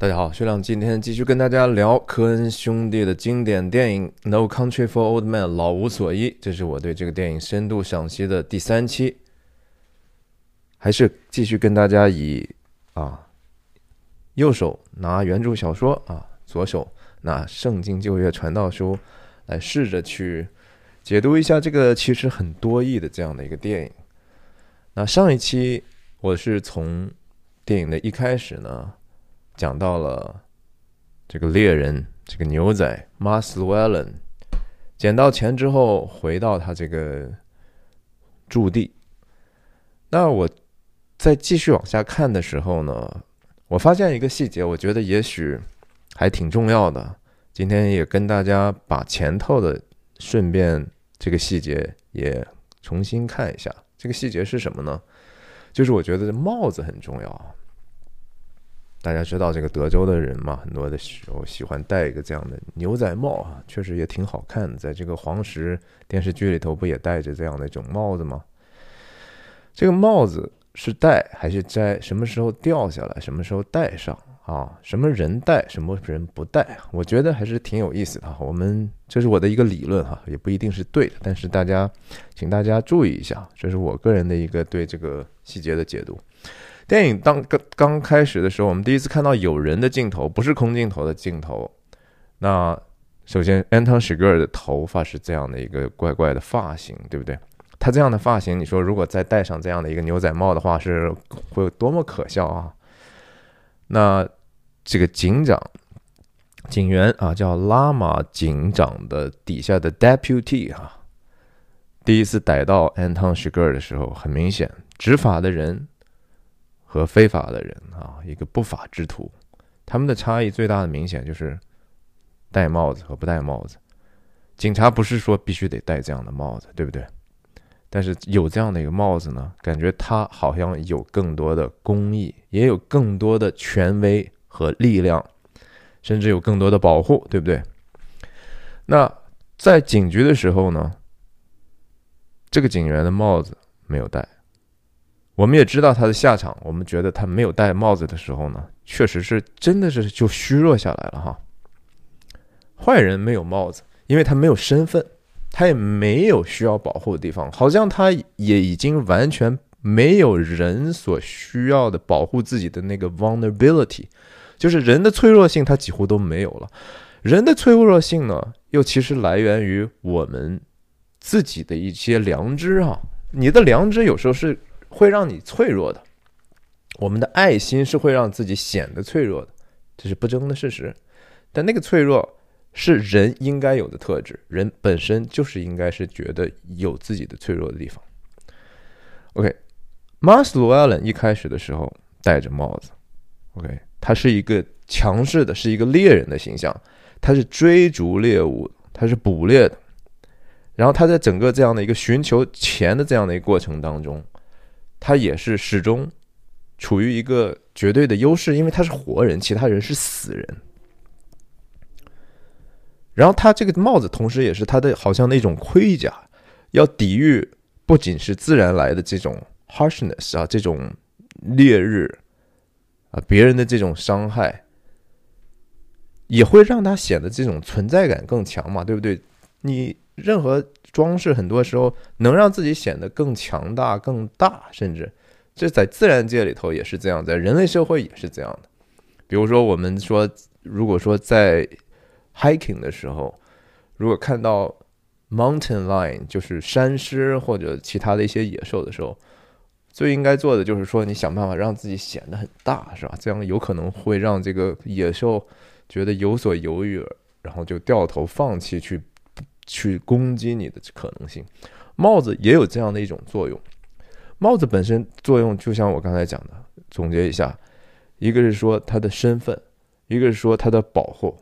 大家好，薛亮今天继续跟大家聊科恩兄弟的经典电影《No Country for Old Men》老无所依，这是我对这个电影深度赏析的第三期，还是继续跟大家以啊右手拿原著小说啊，左手拿《圣经旧约传道书》来试着去解读一下这个其实很多义的这样的一个电影。那上一期我是从电影的一开始呢。讲到了这个猎人，这个牛仔 Mas Llewellyn 捡到钱之后回到他这个驻地。那我在继续往下看的时候呢，我发现一个细节，我觉得也许还挺重要的。今天也跟大家把前头的顺便这个细节也重新看一下。这个细节是什么呢？就是我觉得帽子很重要。大家知道这个德州的人嘛，很多的时候喜欢戴一个这样的牛仔帽啊，确实也挺好看的。在这个黄石电视剧里头，不也戴着这样的一种帽子吗？这个帽子是戴还是摘？什么时候掉下来？什么时候戴上啊？什么人戴？什么人不戴？我觉得还是挺有意思的。我们这是我的一个理论哈，也不一定是对的，但是大家，请大家注意一下，这是我个人的一个对这个细节的解读。电影当刚刚开始的时候，我们第一次看到有人的镜头，不是空镜头的镜头。那首先，Anton s h i g e r 的头发是这样的一个怪怪的发型，对不对？他这样的发型，你说如果再戴上这样的一个牛仔帽的话，是会有多么可笑啊？那这个警长、警员啊，叫拉玛警长的底下的 Deputy 啊，第一次逮到 Anton s h i g e r 的时候，很明显，执法的人。和非法的人啊，一个不法之徒，他们的差异最大的明显就是戴帽子和不戴帽子。警察不是说必须得戴这样的帽子，对不对？但是有这样的一个帽子呢，感觉他好像有更多的公益，也有更多的权威和力量，甚至有更多的保护，对不对？那在警局的时候呢，这个警员的帽子没有戴。我们也知道他的下场。我们觉得他没有戴帽子的时候呢，确实是真的是就虚弱下来了哈。坏人没有帽子，因为他没有身份，他也没有需要保护的地方，好像他也已经完全没有人所需要的保护自己的那个 vulnerability，就是人的脆弱性，他几乎都没有了。人的脆弱性呢，又其实来源于我们自己的一些良知啊。你的良知有时候是。会让你脆弱的，我们的爱心是会让自己显得脆弱的，这是不争的事实。但那个脆弱是人应该有的特质，人本身就是应该是觉得有自己的脆弱的地方。OK，m a s l l e n 一开始的时候戴着帽子，OK，他是一个强势的，是一个猎人的形象，他是追逐猎物，他是捕猎的。然后他在整个这样的一个寻求钱的这样的一个过程当中。他也是始终处于一个绝对的优势，因为他是活人，其他人是死人。然后他这个帽子，同时也是他的好像那种盔甲，要抵御不仅是自然来的这种 harshness 啊，这种烈日啊，别人的这种伤害，也会让他显得这种存在感更强嘛，对不对？你任何。装饰很多时候能让自己显得更强大、更大，甚至这在自然界里头也是这样，在人类社会也是这样的。比如说，我们说，如果说在 hiking 的时候，如果看到 mountain lion，就是山狮或者其他的一些野兽的时候，最应该做的就是说，你想办法让自己显得很大，是吧？这样有可能会让这个野兽觉得有所犹豫，然后就掉头放弃去。去攻击你的可能性，帽子也有这样的一种作用。帽子本身作用就像我刚才讲的，总结一下，一个是说它的身份，一个是说它的保护，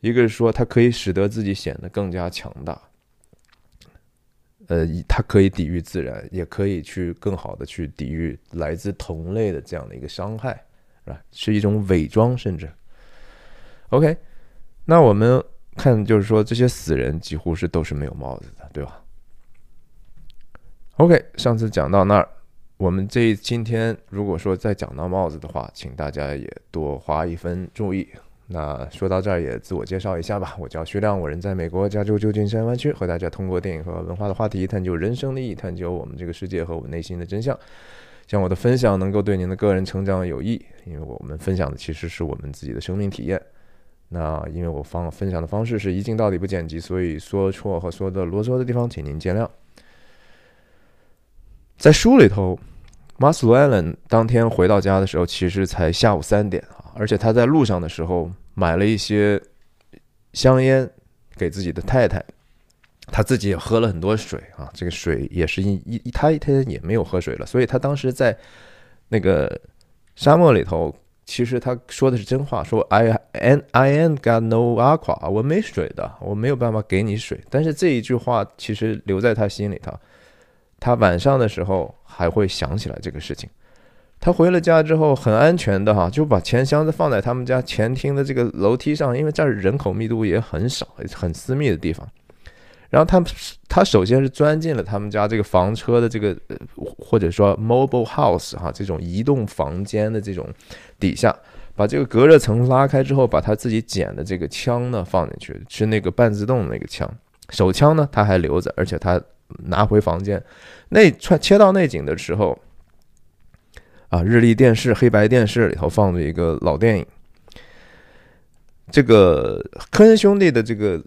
一个是说它可以使得自己显得更加强大。呃，它可以抵御自然，也可以去更好的去抵御来自同类的这样的一个伤害，是吧？是一种伪装，甚至。OK，那我们。看，就是说这些死人几乎是都是没有帽子的，对吧？OK，上次讲到那儿，我们这今天如果说再讲到帽子的话，请大家也多花一分注意。那说到这儿，也自我介绍一下吧。我叫徐亮，我人在美国加州旧金山湾区，和大家通过电影和文化的话题，探究人生的意义，探究我们这个世界和我内心的真相。希望我的分享能够对您的个人成长有益，因为我们分享的其实是我们自己的生命体验。那因为我方分享的方式是一镜到底不剪辑，所以说错和说的啰嗦的地方，请您见谅。在书里头，马斯洛艾伦当天回到家的时候，其实才下午三点啊，而且他在路上的时候买了一些香烟给自己的太太，他自己也喝了很多水啊，这个水也是一一他一天也没有喝水了，所以他当时在那个沙漠里头，其实他说的是真话，说 I an I ain't got no aqua，我没水的，我没有办法给你水，但是这一句话其实留在他心里头。他晚上的时候还会想起来这个事情。他回了家之后很安全的哈，就把钱箱子放在他们家前厅的这个楼梯上，因为这儿人口密度也很少，很私密的地方。然后他他首先是钻进了他们家这个房车的这个或者说 mobile house 哈这种移动房间的这种底下，把这个隔热层拉开之后，把他自己捡的这个枪呢放进去，是那个半自动的那个枪，手枪呢他还留着，而且他。拿回房间，内穿切到内景的时候，啊，日历电视黑白电视里头放着一个老电影。这个科恩兄弟的这个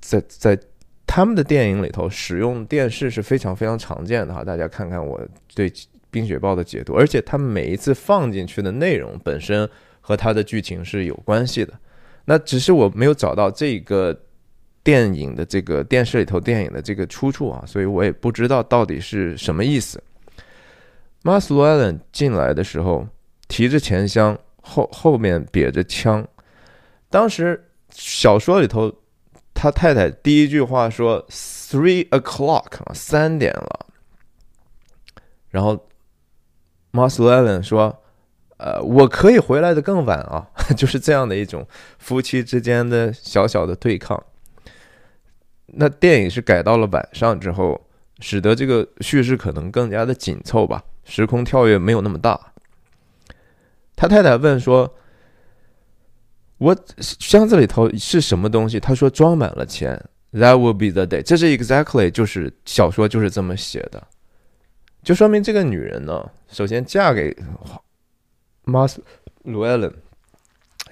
在在他们的电影里头使用电视是非常非常常见的哈，大家看看我对《冰雪暴》的解读，而且他们每一次放进去的内容本身和它的剧情是有关系的。那只是我没有找到这个。电影的这个电视里头电影的这个出处啊，所以我也不知道到底是什么意思。马斯洛艾伦进来的时候提着钱箱，后后面别着枪。当时小说里头，他太太第一句话说 “three o'clock” 啊，三点了。然后马斯洛艾伦说：“呃，我可以回来的更晚啊。”就是这样的一种夫妻之间的小小的对抗。那电影是改到了晚上之后，使得这个叙事可能更加的紧凑吧，时空跳跃没有那么大。他太太问说：“我箱子里头是什么东西？”他说：“装满了钱。”That will be the day。这是 exactly 就是小说就是这么写的，就说明这个女人呢，首先嫁给 Mas Llewellyn，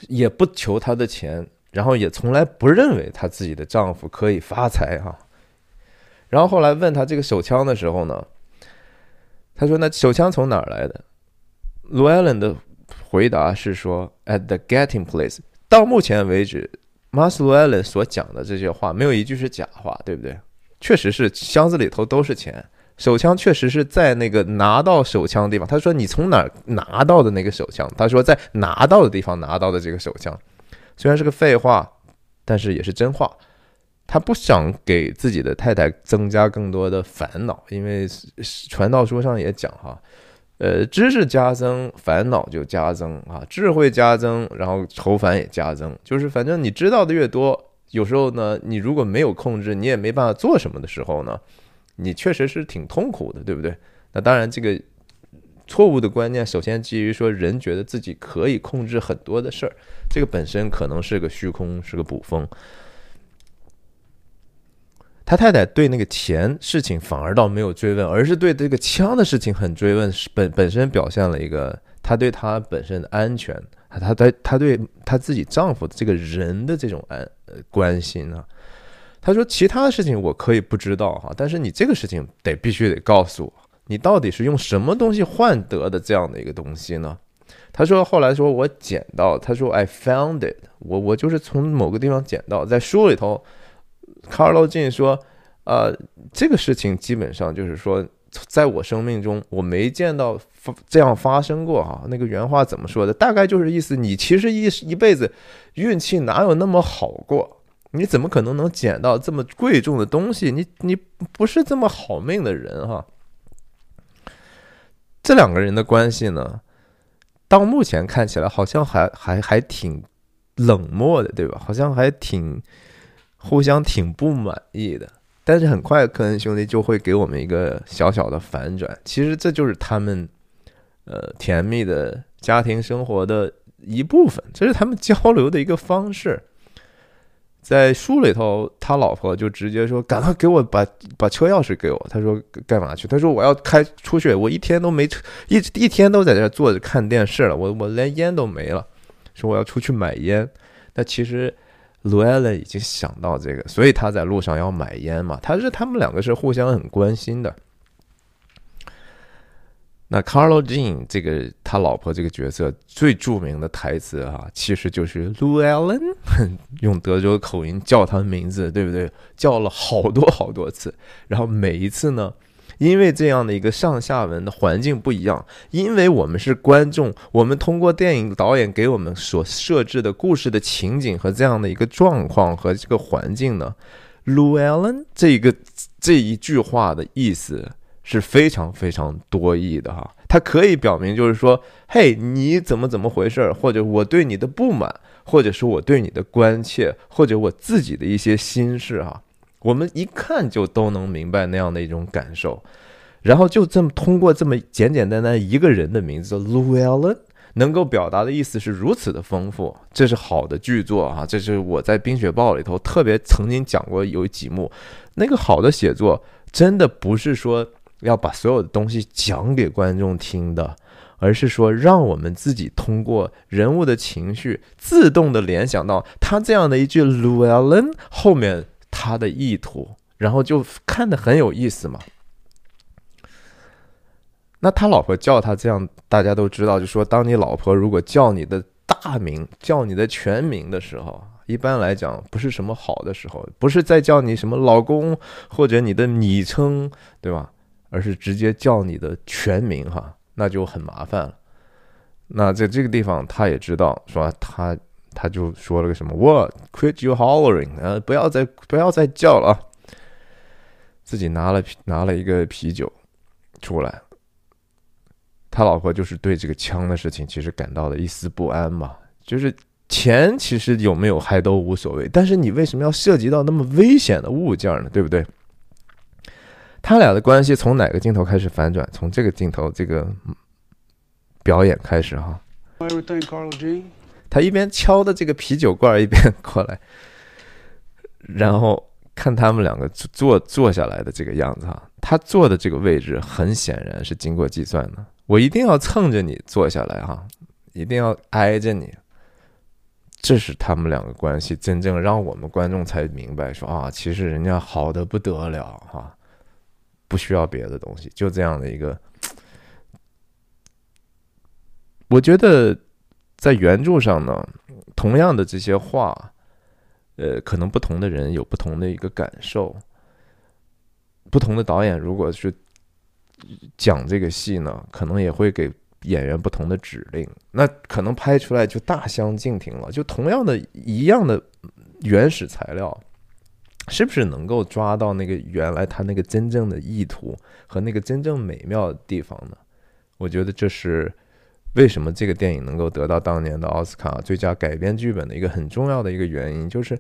也不求他的钱。然后也从来不认为她自己的丈夫可以发财哈。然后后来问他这个手枪的时候呢，他说：“那手枪从哪儿来的？”卢艾伦的回答是说：“At the getting place。”到目前为止，马斯卢艾伦所讲的这些话没有一句是假话，对不对？确实是箱子里头都是钱，手枪确实是在那个拿到手枪的地方。他说：“你从哪儿拿到的那个手枪？”他说：“在拿到的地方拿到的这个手枪。”虽然是个废话，但是也是真话。他不想给自己的太太增加更多的烦恼，因为传道书上也讲哈，呃，知识加增，烦恼就加增啊；智慧加增，然后愁烦也加增。就是反正你知道的越多，有时候呢，你如果没有控制，你也没办法做什么的时候呢，你确实是挺痛苦的，对不对？那当然，这个。错误的观念，首先基于说人觉得自己可以控制很多的事儿，这个本身可能是个虚空，是个捕风。他太太对那个钱事情反而倒没有追问，而是对这个枪的事情很追问，本本身表现了一个他对他本身的安全，他对他对他自己丈夫的这个人的这种安呃关心啊。他说其他的事情我可以不知道哈，但是你这个事情得必须得告诉我。你到底是用什么东西换得的这样的一个东西呢？他说后来说我捡到，他说 I found it，我我就是从某个地方捡到。在书里头，卡尔罗金说，呃，这个事情基本上就是说，在我生命中我没见到这样发生过哈。那个原话怎么说的？大概就是意思，你其实一一辈子运气哪有那么好过？你怎么可能能捡到这么贵重的东西？你你不是这么好命的人哈。这两个人的关系呢，到目前看起来好像还还还挺冷漠的，对吧？好像还挺互相挺不满意的。但是很快科恩兄弟就会给我们一个小小的反转，其实这就是他们呃甜蜜的家庭生活的一部分，这是他们交流的一个方式。在书里头，他老婆就直接说：“赶快给我把把车钥匙给我。”他说：“干嘛去？”他说：“我要开出去，我一天都没一一天都在这坐着看电视了，我我连烟都没了。”说我要出去买烟。那其实卢艾伦已经想到这个，所以他在路上要买烟嘛。他是他们两个是互相很关心的。那 Carlo Jean 这个他老婆这个角色最著名的台词啊，其实就是 Llewellyn，用德州口音叫他的名字，对不对？叫了好多好多次，然后每一次呢，因为这样的一个上下文的环境不一样，因为我们是观众，我们通过电影导演给我们所设置的故事的情景和这样的一个状况和这个环境呢，Llewellyn 这个这一句话的意思。是非常非常多义的哈，它可以表明就是说，嘿，你怎么怎么回事儿，或者我对你的不满，或者是我对你的关切，或者我自己的一些心事哈，我们一看就都能明白那样的一种感受，然后就这么通过这么简简单单一个人的名字 Llewellyn，能够表达的意思是如此的丰富，这是好的剧作啊，这是我在《冰雪暴》里头特别曾经讲过有几幕，那个好的写作真的不是说。要把所有的东西讲给观众听的，而是说让我们自己通过人物的情绪，自动的联想到他这样的一句 Llewellyn 后面他的意图，然后就看得很有意思嘛。那他老婆叫他这样，大家都知道，就说当你老婆如果叫你的大名、叫你的全名的时候，一般来讲不是什么好的时候，不是在叫你什么老公或者你的昵称，对吧？而是直接叫你的全名哈，那就很麻烦了。那在这个地方，他也知道，说他他就说了个什么，What quit you hollering？呃，不要再不要再叫了！自己拿了拿了一个啤酒出来，他老婆就是对这个枪的事情其实感到了一丝不安嘛。就是钱其实有没有还都无所谓，但是你为什么要涉及到那么危险的物件呢？对不对？他俩的关系从哪个镜头开始反转？从这个镜头这个表演开始哈。他一边敲的这个啤酒罐，一边过来，然后看他们两个坐坐下来的这个样子哈。他坐的这个位置很显然是经过计算的。我一定要蹭着你坐下来哈，一定要挨着你。这是他们两个关系真正让我们观众才明白说啊，其实人家好的不得了哈。不需要别的东西，就这样的一个。我觉得在原著上呢，同样的这些话，呃，可能不同的人有不同的一个感受。不同的导演如果是讲这个戏呢，可能也会给演员不同的指令，那可能拍出来就大相径庭了。就同样的一样的原始材料。是不是能够抓到那个原来他那个真正的意图和那个真正美妙的地方呢？我觉得这是为什么这个电影能够得到当年的奥斯卡最佳改编剧本的一个很重要的一个原因，就是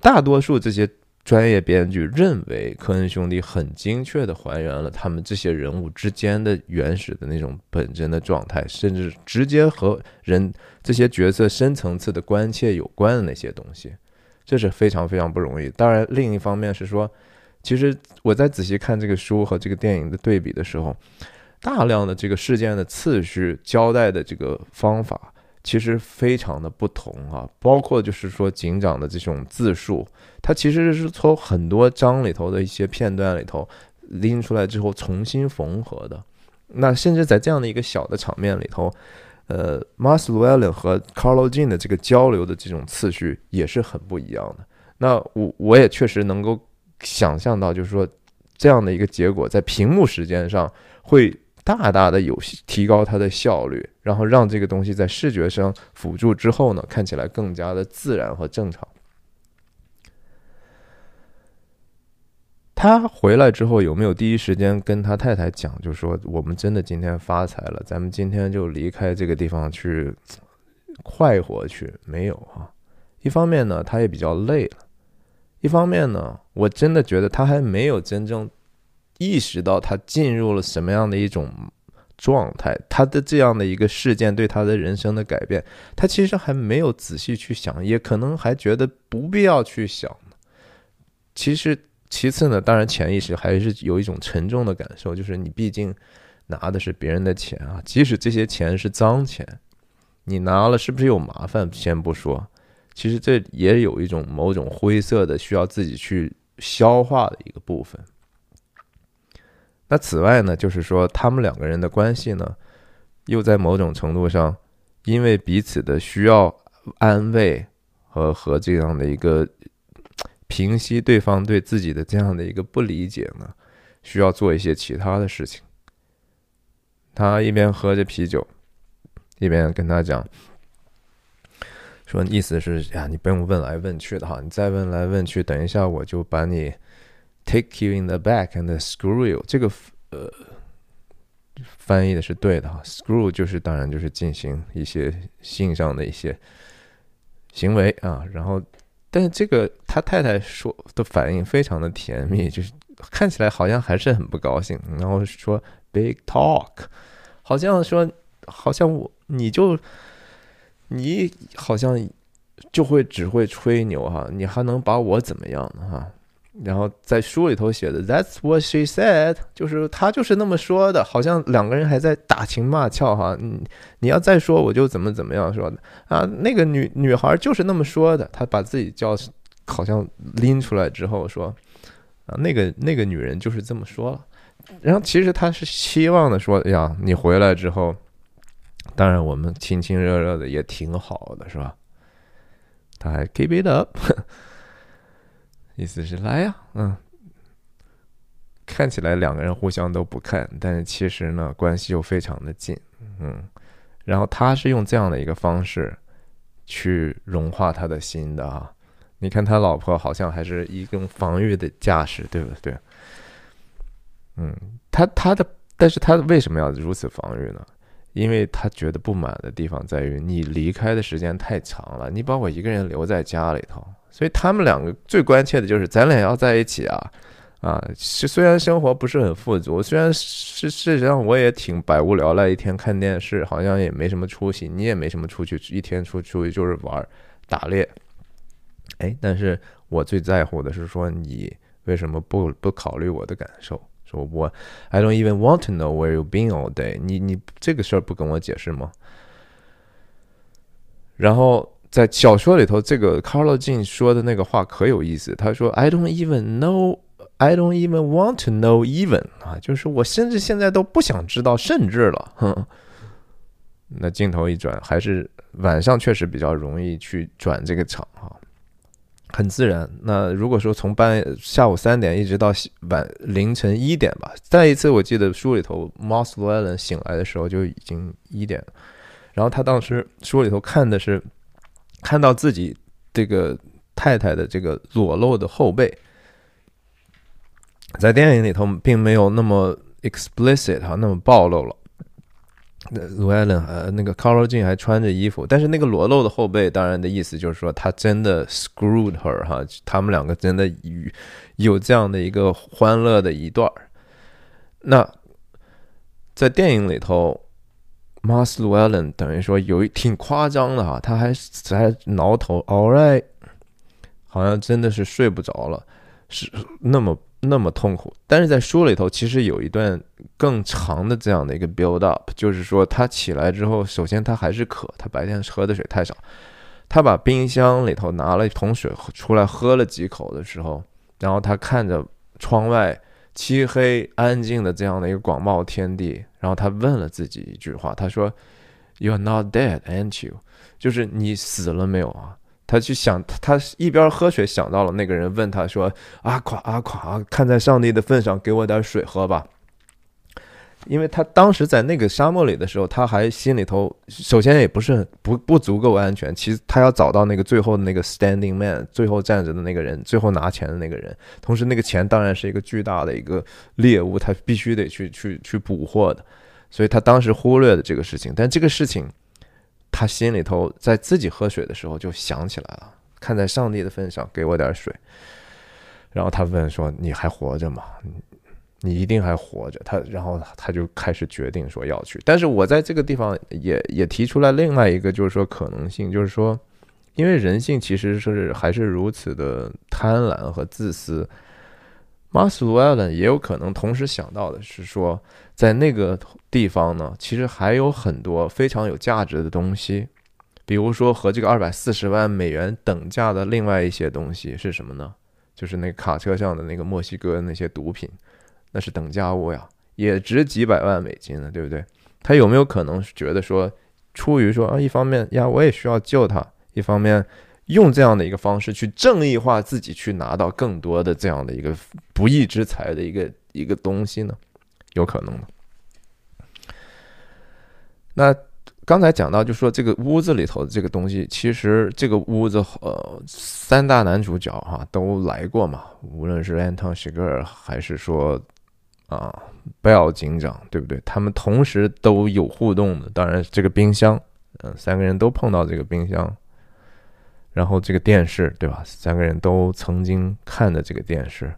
大多数这些专业编剧认为科恩兄弟很精确的还原了他们这些人物之间的原始的那种本真的状态，甚至直接和人这些角色深层次的关切有关的那些东西。这是非常非常不容易。当然，另一方面是说，其实我在仔细看这个书和这个电影的对比的时候，大量的这个事件的次序交代的这个方法其实非常的不同啊。包括就是说警长的这种自述，他其实是从很多章里头的一些片段里头拎出来之后重新缝合的。那甚至在这样的一个小的场面里头。呃，Mas Llewellyn 和 Carlo Jean 的这个交流的这种次序也是很不一样的。那我我也确实能够想象到，就是说这样的一个结果，在屏幕时间上会大大的有提高它的效率，然后让这个东西在视觉上辅助之后呢，看起来更加的自然和正常。他回来之后有没有第一时间跟他太太讲，就说我们真的今天发财了，咱们今天就离开这个地方去快活去？没有啊。一方面呢，他也比较累了；一方面呢，我真的觉得他还没有真正意识到他进入了什么样的一种状态，他的这样的一个事件对他的人生的改变，他其实还没有仔细去想，也可能还觉得不必要去想。其实，其次呢，当然潜意识还是有一种沉重的感受，就是你毕竟拿的是别人的钱啊，即使这些钱是脏钱，你拿了是不是有麻烦？先不说。其实这也有一种某种灰色的需要自己去消化的一个部分。那此外呢，就是说他们两个人的关系呢，又在某种程度上，因为彼此的需要安慰和和这样的一个平息对方对自己的这样的一个不理解呢，需要做一些其他的事情。他一边喝着啤酒，一边跟他讲。说意思是呀，你不用问来问去的哈，你再问来问去，等一下我就把你 take you in the back and screw you。这个呃翻译的是对的哈，screw 就是当然就是进行一些性上的一些行为啊。然后，但是这个他太太说的反应非常的甜蜜，就是看起来好像还是很不高兴。然后说 big talk，好像说好像我你就。你好像就会只会吹牛哈，你还能把我怎么样呢哈？然后在书里头写的，That's what she said，就是他就是那么说的，好像两个人还在打情骂俏哈。你你要再说我就怎么怎么样说的啊？那个女女孩就是那么说的，她把自己叫好像拎出来之后说啊，那个那个女人就是这么说了。然后其实她是希望的说哎呀，你回来之后。当然，我们亲亲热热的也挺好的，是吧？他还 keep it up，意思是来呀，嗯。看起来两个人互相都不看，但是其实呢，关系又非常的近，嗯。然后他是用这样的一个方式去融化他的心的啊。你看他老婆好像还是一种防御的架势，对不对？嗯，他他的，但是他为什么要如此防御呢？因为他觉得不满的地方在于你离开的时间太长了，你把我一个人留在家里头，所以他们两个最关切的就是咱俩要在一起啊，啊，是虽然生活不是很富足，虽然事事实上我也挺百无聊赖，一天看电视，好像也没什么出息，你也没什么出去，一天出出去就是玩打猎，哎，但是我最在乎的是说你为什么不不考虑我的感受？说我，I don't even want to know where you've been all day。你你这个事儿不跟我解释吗？然后在小说里头，这个 Carlo Jean 说的那个话可有意思。他说：“I don't even know, I don't even want to know even 啊，就是我甚至现在都不想知道，甚至了。”哼，那镜头一转，还是晚上确实比较容易去转这个场哈。很自然。那如果说从半下午三点一直到晚凌晨一点吧，再一次我记得书里头 m o s s l l e n 醒来的时候就已经一点。然后他当时书里头看的是看到自己这个太太的这个裸露的后背，在电影里头并没有那么 explicit 哈，那么暴露了。卢艾伦呃，那个 Carlo Jean 还穿着衣服，但是那个裸露的后背，当然的意思就是说他真的 screwed her 哈，他们两个真的有有这样的一个欢乐的一段那在电影里头 Maslow Allen 等于说有一挺夸张的哈，他还还挠头，All right，好像真的是睡不着了，是那么。那么痛苦，但是在书里头其实有一段更长的这样的一个 build up，就是说他起来之后，首先他还是渴，他白天喝的水太少，他把冰箱里头拿了一桶水出来喝了几口的时候，然后他看着窗外漆黑安静的这样的一个广袤天地，然后他问了自己一句话，他说：“You are not dead, aren't you？” 就是你死了没有啊？他去想，他一边喝水，想到了那个人问他说：“阿垮阿垮，看在上帝的份上，给我点水喝吧。”因为他当时在那个沙漠里的时候，他还心里头首先也不是很不不足够安全。其实他要找到那个最后的那个 standing man，最后站着的那个人，最后拿钱的那个人。同时，那个钱当然是一个巨大的一个猎物，他必须得去去去捕获的。所以他当时忽略了这个事情，但这个事情。他心里头在自己喝水的时候就想起来了，看在上帝的份上，给我点水。然后他问说：“你还活着吗？你一定还活着？”他然后他就开始决定说要去。但是我在这个地方也也提出来另外一个就是说可能性，就是说，因为人性其实是还是如此的贪婪和自私。马斯鲁埃伦也有可能同时想到的是说，在那个地方呢，其实还有很多非常有价值的东西，比如说和这个二百四十万美元等价的另外一些东西是什么呢？就是那卡车上的那个墨西哥那些毒品，那是等价物呀，也值几百万美金呢，对不对？他有没有可能觉得说，出于说啊，一方面呀，我也需要救他，一方面用这样的一个方式去正义化自己，去拿到更多的这样的一个不义之财的一个一个东西呢？有可能的。那。刚才讲到，就说这个屋子里头的这个东西，其实这个屋子，呃，三大男主角哈都来过嘛，无论是安汤·希格尔还是说啊贝尔警长，对不对？他们同时都有互动的。当然，这个冰箱，嗯，三个人都碰到这个冰箱，然后这个电视，对吧？三个人都曾经看的这个电视，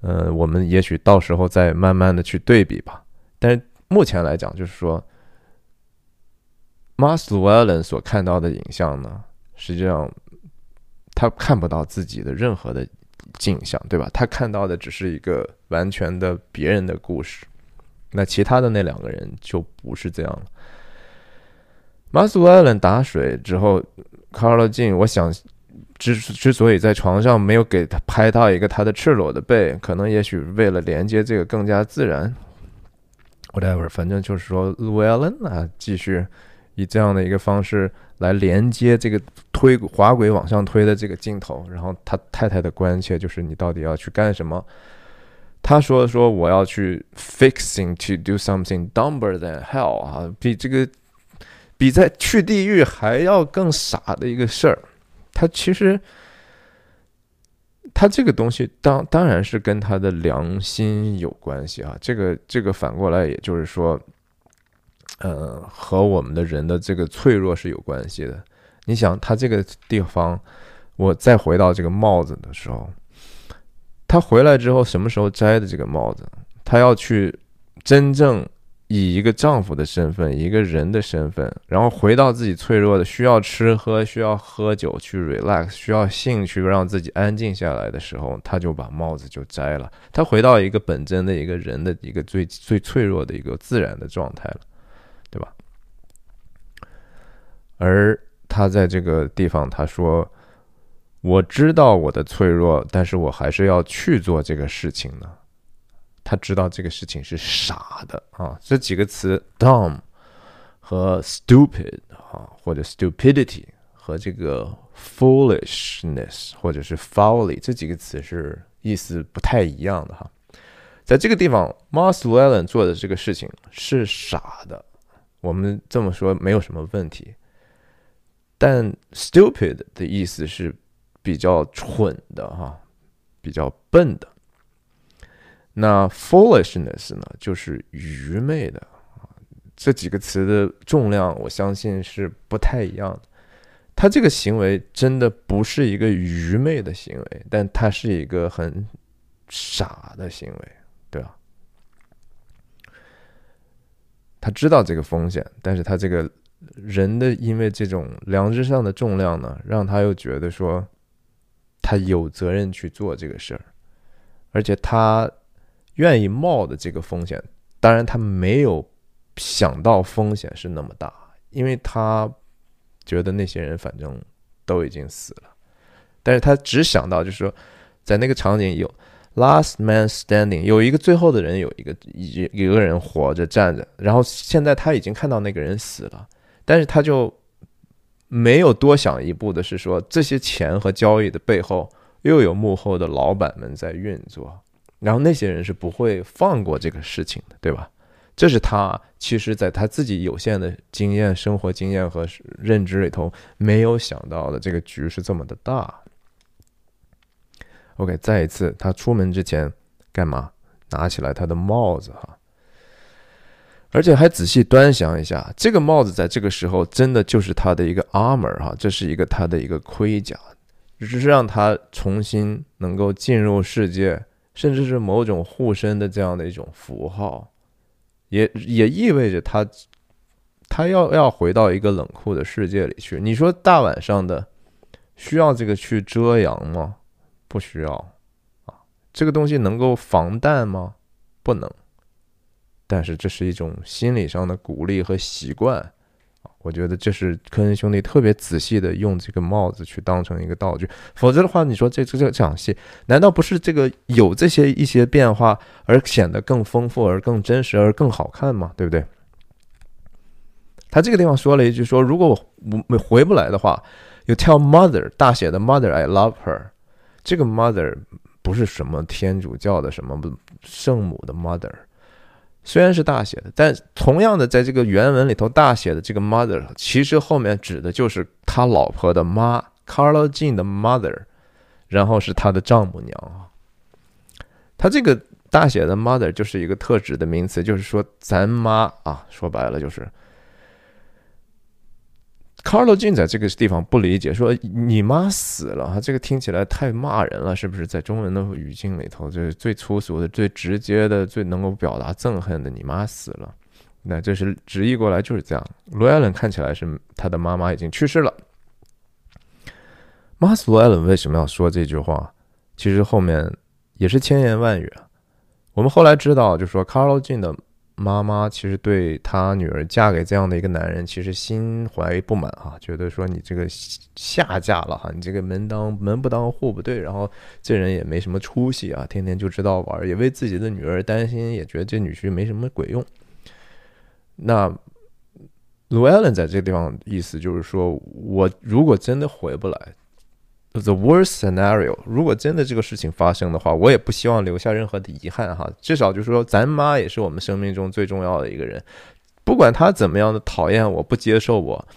呃，我们也许到时候再慢慢的去对比吧。但是目前来讲，就是说。马斯韦伦所看到的影像呢，实际上他看不到自己的任何的镜像，对吧？他看到的只是一个完全的别人的故事。那其他的那两个人就不是这样了。马斯韦伦打水之后，卡罗金，我想之之所以在床上没有给他拍到一个他的赤裸的背，可能也许为了连接这个更加自然。Whatever，反正就是说，韦伦啊，继续。以这样的一个方式来连接这个推滑轨往上推的这个镜头，然后他太太的关切就是你到底要去干什么？他说说我要去 fixing to do something dumber than hell 啊，比这个比在去地狱还要更傻的一个事儿。他其实他这个东西当当然是跟他的良心有关系啊，这个这个反过来也就是说。呃，和我们的人的这个脆弱是有关系的。你想，他这个地方，我再回到这个帽子的时候，他回来之后什么时候摘的这个帽子？他要去真正以一个丈夫的身份，一个人的身份，然后回到自己脆弱的，需要吃喝，需要喝酒去 relax，需要性去让自己安静下来的时候，他就把帽子就摘了。他回到一个本真的一个人的一个最最脆弱的一个自然的状态了。对吧？而他在这个地方，他说：“我知道我的脆弱，但是我还是要去做这个事情呢。”他知道这个事情是傻的啊。这几个词，dumb 和 stupid 啊，或者 stupidity 和这个 foolishness 或者是 folly 这几个词是意思不太一样的哈。在这个地方 m a r s w e l l e n 做的这个事情是傻的。我们这么说没有什么问题，但 stupid 的意思是比较蠢的哈，比较笨的。那 foolishness 呢，就是愚昧的这几个词的重量，我相信是不太一样的。他这个行为真的不是一个愚昧的行为，但他是一个很傻的行为，对吧？他知道这个风险，但是他这个人的因为这种良知上的重量呢，让他又觉得说他有责任去做这个事儿，而且他愿意冒的这个风险。当然，他没有想到风险是那么大，因为他觉得那些人反正都已经死了，但是他只想到就是说，在那个场景有。Last man standing，有一个最后的人，有一个一一个人活着站着，然后现在他已经看到那个人死了，但是他就没有多想一步的是说，这些钱和交易的背后又有幕后的老板们在运作，然后那些人是不会放过这个事情的，对吧？这是他其实在他自己有限的经验、生活经验和认知里头没有想到的，这个局是这么的大。OK，再一次，他出门之前干嘛？拿起来他的帽子哈，而且还仔细端详一下，这个帽子在这个时候真的就是他的一个 armor 哈，这是一个他的一个盔甲，只是让他重新能够进入世界，甚至是某种护身的这样的一种符号，也也意味着他他要要回到一个冷酷的世界里去。你说大晚上的需要这个去遮阳吗？不需要啊。这个东西能够防弹吗？不能。但是这是一种心理上的鼓励和习惯。我觉得这是科恩兄弟特别仔细的用这个帽子去当成一个道具，否则的话，你说这这这场戏难道不是这个有这些一些变化而显得更丰富而更真实而更好看吗？对不对？他这个地方说了一句说，如果我我回不来的话，You tell mother 大写的 mother I love her，这个 mother 不是什么天主教的什么圣母的 mother。虽然是大写的，但同样的，在这个原文里头，大写的这个 mother 其实后面指的就是他老婆的妈，Carlo Jean 的 mother，然后是他的丈母娘啊。他这个大写的 mother 就是一个特指的名词，就是说咱妈啊，说白了就是。Carlo Jean 在这个地方不理解，说你妈死了哈，这个听起来太骂人了，是不是？在中文的语境里头，就是最粗俗的、最直接的、最能够表达憎恨的。你妈死了，那这是直译过来就是这样。罗艾伦看起来是他的妈妈已经去世了。马斯罗艾伦为什么要说这句话？其实后面也是千言万语啊。我们后来知道，就说 Carlo Jean 的。妈妈其实对她女儿嫁给这样的一个男人，其实心怀不满啊，觉得说你这个下嫁了哈，你这个门当门不当户不对，然后这人也没什么出息啊，天天就知道玩，也为自己的女儿担心，也觉得这女婿没什么鬼用。那卢艾伦在这个地方意思就是说，我如果真的回不来。The worst scenario，如果真的这个事情发生的话，我也不希望留下任何的遗憾哈。至少就是说，咱妈也是我们生命中最重要的一个人，不管他怎么样的讨厌我、不接受我，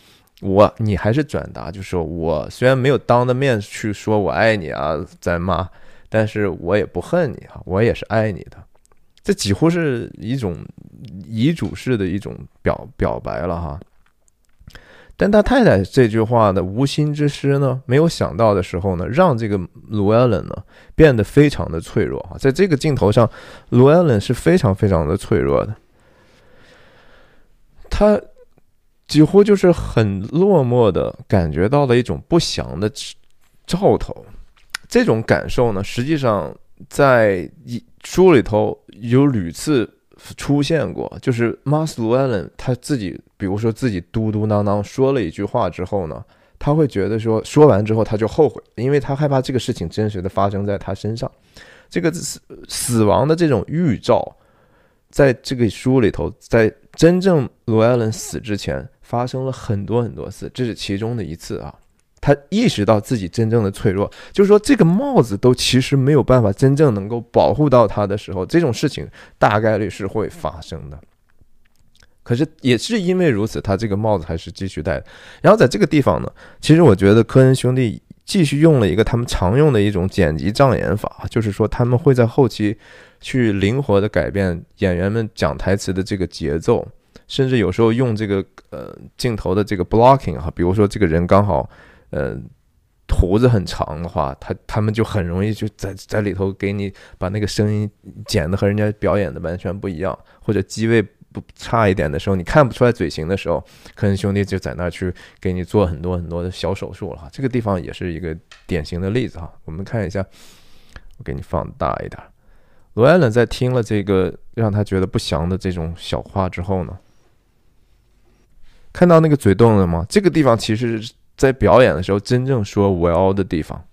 我你还是转达，就是我虽然没有当着面去说我爱你啊，咱妈，但是我也不恨你哈，我也是爱你的。这几乎是一种遗嘱式的一种表表白了哈。但他太太这句话的无心之失呢，没有想到的时候呢，让这个卢艾伦呢变得非常的脆弱啊。在这个镜头上，卢艾伦是非常非常的脆弱的，他几乎就是很落寞的感觉到了一种不祥的兆头。这种感受呢，实际上在书里头有屡次。出现过，就是马斯卢艾伦他自己，比如说自己嘟嘟囔囔说了一句话之后呢，他会觉得说说完之后他就后悔，因为他害怕这个事情真实的发生在他身上。这个死死亡的这种预兆，在这个书里头，在真正罗艾伦死之前发生了很多很多次，这是其中的一次啊。他意识到自己真正的脆弱，就是说这个帽子都其实没有办法真正能够保护到他的时候，这种事情大概率是会发生的。可是也是因为如此，他这个帽子还是继续戴。然后在这个地方呢，其实我觉得科恩兄弟继续用了一个他们常用的一种剪辑障眼法，就是说他们会在后期去灵活的改变演员们讲台词的这个节奏，甚至有时候用这个呃镜头的这个 blocking 哈，比如说这个人刚好。嗯，胡子很长的话，他他们就很容易就在在里头给你把那个声音剪的和人家表演的完全不一样，或者机位不差一点的时候，你看不出来嘴型的时候，科恩兄弟就在那去给你做很多很多的小手术了哈。这个地方也是一个典型的例子哈。我们看一下，我给你放大一点。罗艾伦在听了这个让他觉得不祥的这种小话之后呢，看到那个嘴动了吗？这个地方其实。在表演的时候，真正说 “well” 的地方。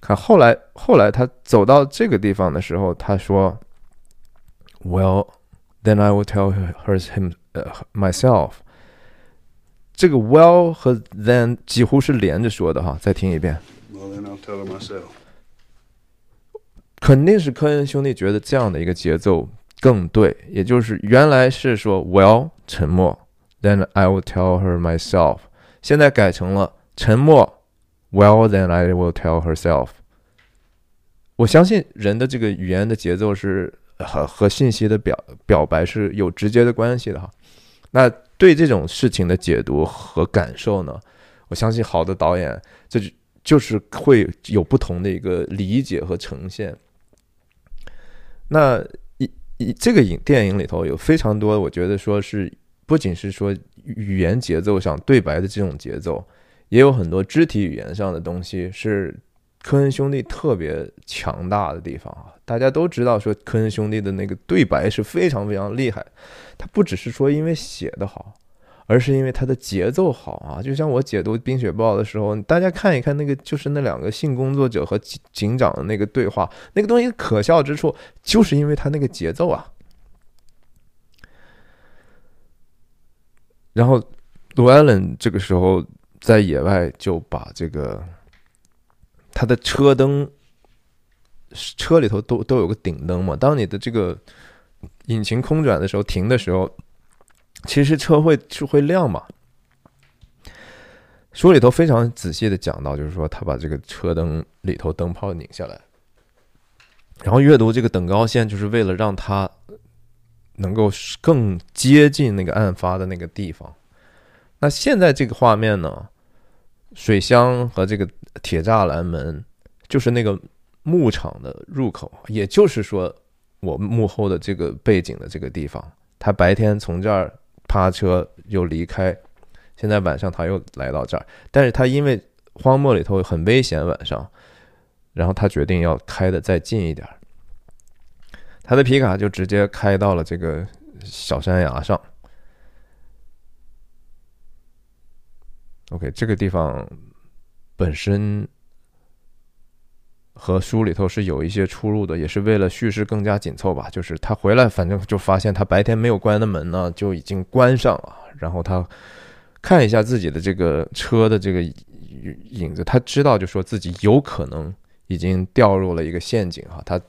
看后来，后来他走到这个地方的时候，他说：“Well, then I will tell her him, myself。”这个 “well” 和 “then” 几乎是连着说的哈。再听一遍。肯定是科恩兄弟觉得这样的一个节奏。更对，也就是原来是说 “well” 沉默，then I will tell her myself。现在改成了沉默，well then I will tell herself。我相信人的这个语言的节奏是和和信息的表表白是有直接的关系的哈。那对这种事情的解读和感受呢，我相信好的导演这就就是会有不同的一个理解和呈现。那这个影电影里头有非常多，我觉得说是不仅是说语言节奏上对白的这种节奏，也有很多肢体语言上的东西是科恩兄弟特别强大的地方啊。大家都知道说科恩兄弟的那个对白是非常非常厉害，他不只是说因为写得好。而是因为它的节奏好啊，就像我解读《冰雪暴》的时候，大家看一看那个，就是那两个性工作者和警警长的那个对话，那个东西可笑之处，就是因为它那个节奏啊。然后，卢艾伦这个时候在野外就把这个他的车灯，车里头都都有个顶灯嘛，当你的这个引擎空转的时候，停的时候。其实车会是会亮嘛？书里头非常仔细的讲到，就是说他把这个车灯里头灯泡拧下来，然后阅读这个等高线，就是为了让他能够更接近那个案发的那个地方。那现在这个画面呢，水箱和这个铁栅栏门，就是那个牧场的入口，也就是说我幕后的这个背景的这个地方，他白天从这儿。趴车又离开，现在晚上他又来到这儿，但是他因为荒漠里头很危险，晚上，然后他决定要开的再近一点，他的皮卡就直接开到了这个小山崖上。OK，这个地方本身和书里头是有一些出入的，也是为了叙事更加紧凑吧。就是他回来，反正就发现他白天没有关的门呢，就已经关上了。然后他看一下自己的这个车的这个影子，他知道就说自己有可能已经掉入了一个陷阱哈。他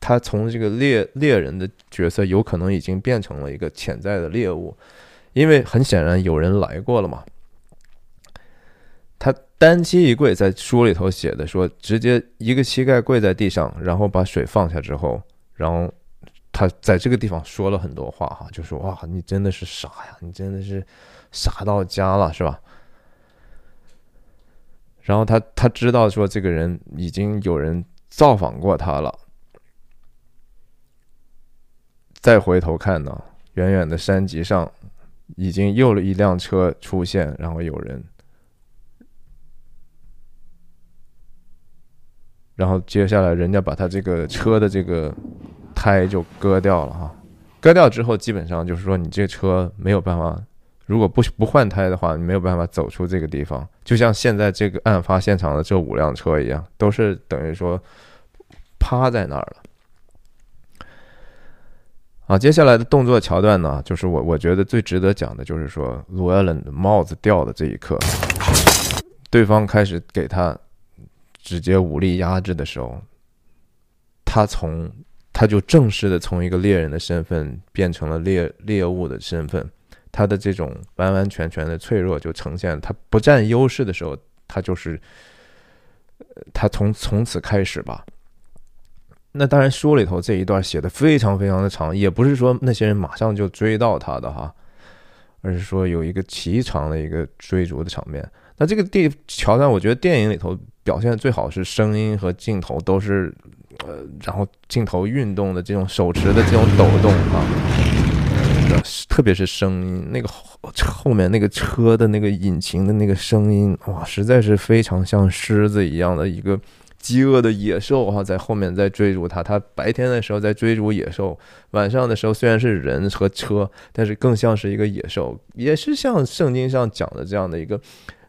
他从这个猎猎人的角色，有可能已经变成了一个潜在的猎物，因为很显然有人来过了嘛。他单膝一跪，在书里头写的说，直接一个膝盖跪在地上，然后把水放下之后，然后他在这个地方说了很多话哈，就说哇，你真的是傻呀，你真的是傻到家了，是吧？然后他他知道说这个人已经有人造访过他了，再回头看呢，远远的山脊上已经又了一辆车出现，然后有人。然后接下来，人家把他这个车的这个胎就割掉了哈，割掉之后，基本上就是说你这车没有办法，如果不不换胎的话，你没有办法走出这个地方。就像现在这个案发现场的这五辆车一样，都是等于说趴在那儿了。啊，接下来的动作桥段呢，就是我我觉得最值得讲的就是说，罗艾伦的帽子掉的这一刻，对方开始给他。直接武力压制的时候，他从他就正式的从一个猎人的身份变成了猎猎物的身份，他的这种完完全全的脆弱就呈现。他不占优势的时候，他就是他从从此开始吧。那当然书里头这一段写的非常非常的长，也不是说那些人马上就追到他的哈，而是说有一个极长的一个追逐的场面。那这个地桥段，我觉得电影里头。表现的最好是声音和镜头都是，呃，然后镜头运动的这种手持的这种抖动啊，特别是声音，那个后后面那个车的那个引擎的那个声音，哇，实在是非常像狮子一样的一个饥饿的野兽哈，在后面在追逐它。它白天的时候在追逐野兽，晚上的时候虽然是人和车，但是更像是一个野兽，也是像圣经上讲的这样的一个。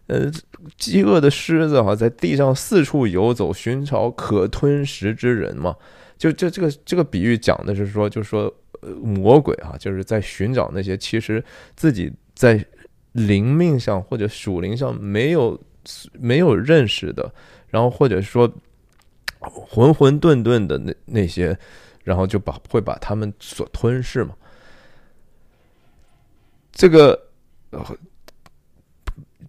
呃，饥饿的狮子哈，在地上四处游走，寻找可吞食之人嘛。就这这个这个比喻讲的是说，就是说，魔鬼啊，就是在寻找那些其实自己在灵命上或者属灵上没有没有认识的，然后或者说混混沌沌的那那些，然后就把会把他们所吞噬嘛。这个。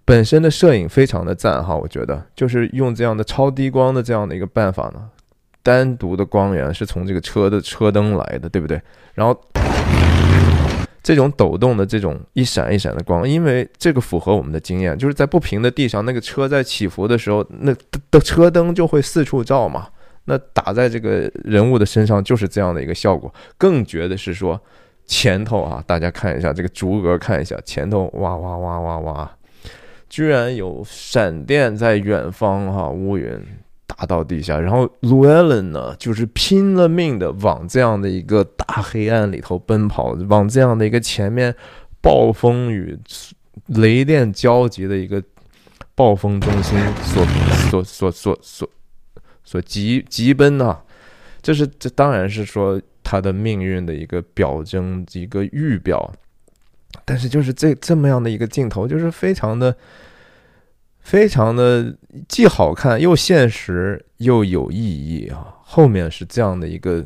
本身的摄影非常的赞哈，我觉得就是用这样的超低光的这样的一个办法呢，单独的光源是从这个车的车灯来的，对不对？然后这种抖动的这种一闪一闪的光，因为这个符合我们的经验，就是在不平的地上，那个车在起伏的时候，那的车灯就会四处照嘛。那打在这个人物的身上就是这样的一个效果。更绝的是说，前头啊，大家看一下这个逐格看一下，前头哇哇哇哇哇，居然有闪电在远方哈，乌云。打到地下，然后 Llewellyn 呢，就是拼了命的往这样的一个大黑暗里头奔跑，往这样的一个前面暴风雨、雷电交集的一个暴风中心所所所所所所急急奔啊！这是这当然是说他的命运的一个表征，一个预表。但是就是这这么样的一个镜头，就是非常的。非常的既好看又现实又有意义啊！后面是这样的一个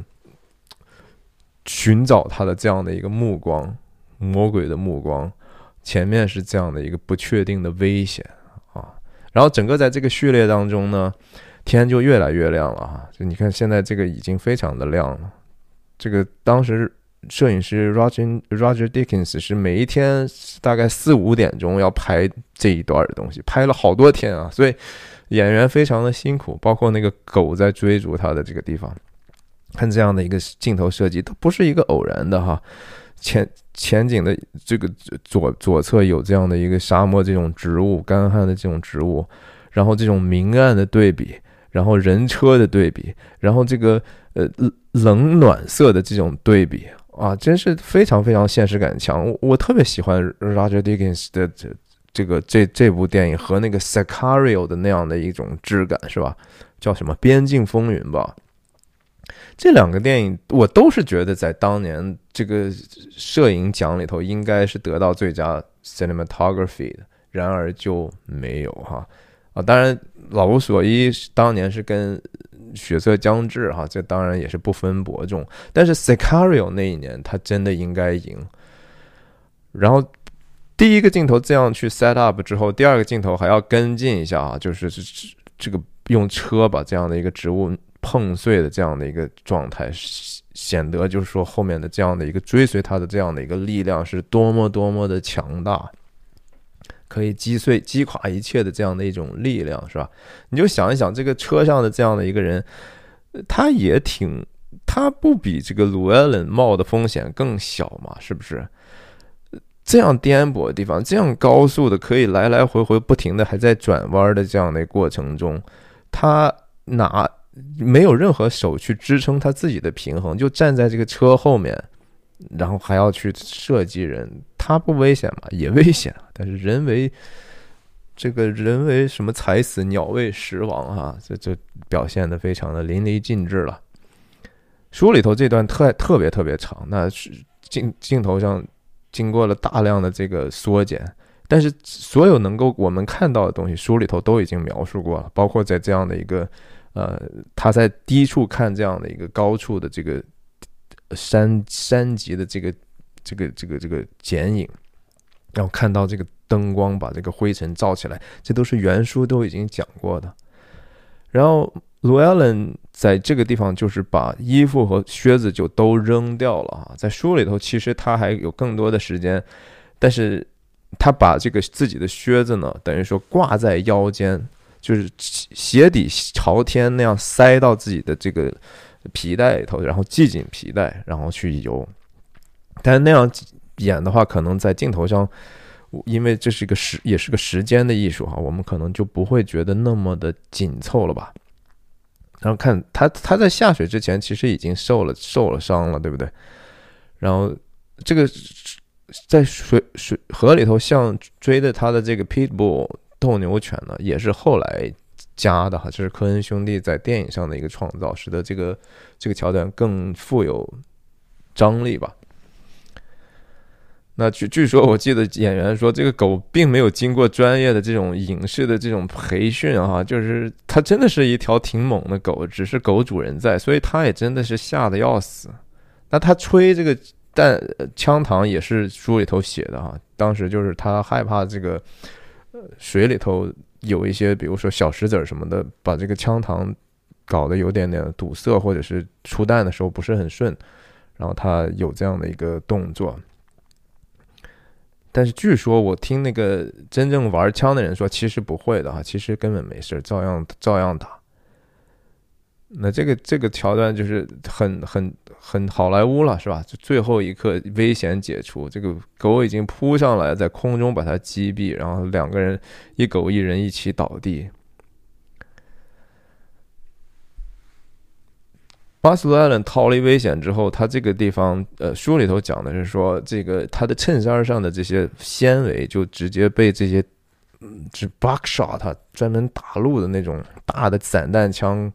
寻找他的这样的一个目光，魔鬼的目光，前面是这样的一个不确定的危险啊！然后整个在这个序列当中呢，天就越来越亮了哈！就你看现在这个已经非常的亮了，这个当时。摄影师 Roger Roger Dickens 是每一天大概四五点钟要拍这一段的东西，拍了好多天啊，所以演员非常的辛苦，包括那个狗在追逐他的这个地方，看这样的一个镜头设计，它不是一个偶然的哈。前前景的这个左左侧有这样的一个沙漠这种植物，干旱的这种植物，然后这种明暗的对比，然后人车的对比，然后这个呃冷暖色的这种对比。啊，真是非常非常现实感强，我我特别喜欢 Roger Dickens 的这这个这这部电影和那个 Sicario 的那样的一种质感，是吧？叫什么《边境风云》吧？这两个电影我都是觉得在当年这个摄影奖里头应该是得到最佳 cinematography 的，然而就没有哈啊！当然，老无所依当年是跟。血色将至，哈，这当然也是不分伯仲。但是 Sicario 那一年，他真的应该赢。然后第一个镜头这样去 set up 之后，第二个镜头还要跟进一下啊，就是这个用车把这样的一个植物碰碎的这样的一个状态，显得就是说后面的这样的一个追随他的这样的一个力量是多么多么的强大。可以击碎、击垮一切的这样的一种力量，是吧？你就想一想，这个车上的这样的一个人，他也挺，他不比这个鲁埃伦冒的风险更小嘛？是不是？这样颠簸的地方，这样高速的，可以来来回回不停的还在转弯的这样的过程中，他拿没有任何手去支撑他自己的平衡，就站在这个车后面。然后还要去设计人，他不危险吗？也危险！但是人为这个人为什么踩死鸟为食亡哈，这这表现的非常的淋漓尽致了。书里头这段特特别特别长，那是镜镜头上经过了大量的这个缩减，但是所有能够我们看到的东西，书里头都已经描述过了，包括在这样的一个呃，他在低处看这样的一个高处的这个。山山脊的这个这个这个这个剪影，然后看到这个灯光把这个灰尘照起来，这都是原书都已经讲过的。然后卢艾伦在这个地方就是把衣服和靴子就都扔掉了啊，在书里头其实他还有更多的时间，但是他把这个自己的靴子呢，等于说挂在腰间，就是鞋底朝天那样塞到自己的这个。皮带里头，然后系紧皮带，然后去游。但那样演的话，可能在镜头上，因为这是一个时，也是个时间的艺术哈，我们可能就不会觉得那么的紧凑了吧。然后看他，他在下水之前其实已经受了受了伤了，对不对？然后这个在水水河里头，像追的他的这个 pitbull 斗牛犬呢，也是后来。加的哈，这是科恩兄弟在电影上的一个创造，使得这个这个桥段更富有张力吧。那据据说，我记得演员说，这个狗并没有经过专业的这种影视的这种培训哈，就是它真的是一条挺猛的狗，只是狗主人在，所以它也真的是吓得要死。那他吹这个弹枪膛也是书里头写的哈，当时就是他害怕这个水里头。有一些，比如说小石子儿什么的，把这个枪膛搞得有点点堵塞，或者是出弹的时候不是很顺，然后他有这样的一个动作。但是据说我听那个真正玩枪的人说，其实不会的哈，其实根本没事，照样照样打。那这个这个桥段就是很很很好莱坞了，是吧？就最后一刻危险解除，这个狗已经扑上来，在空中把它击毙，然后两个人一狗一人一起倒地。巴斯洛艾伦逃离危险之后，他这个地方，呃，书里头讲的是说，这个他的衬衫上的这些纤维就直接被这些，嗯，是 buckshot，专门打路的那种大的散弹枪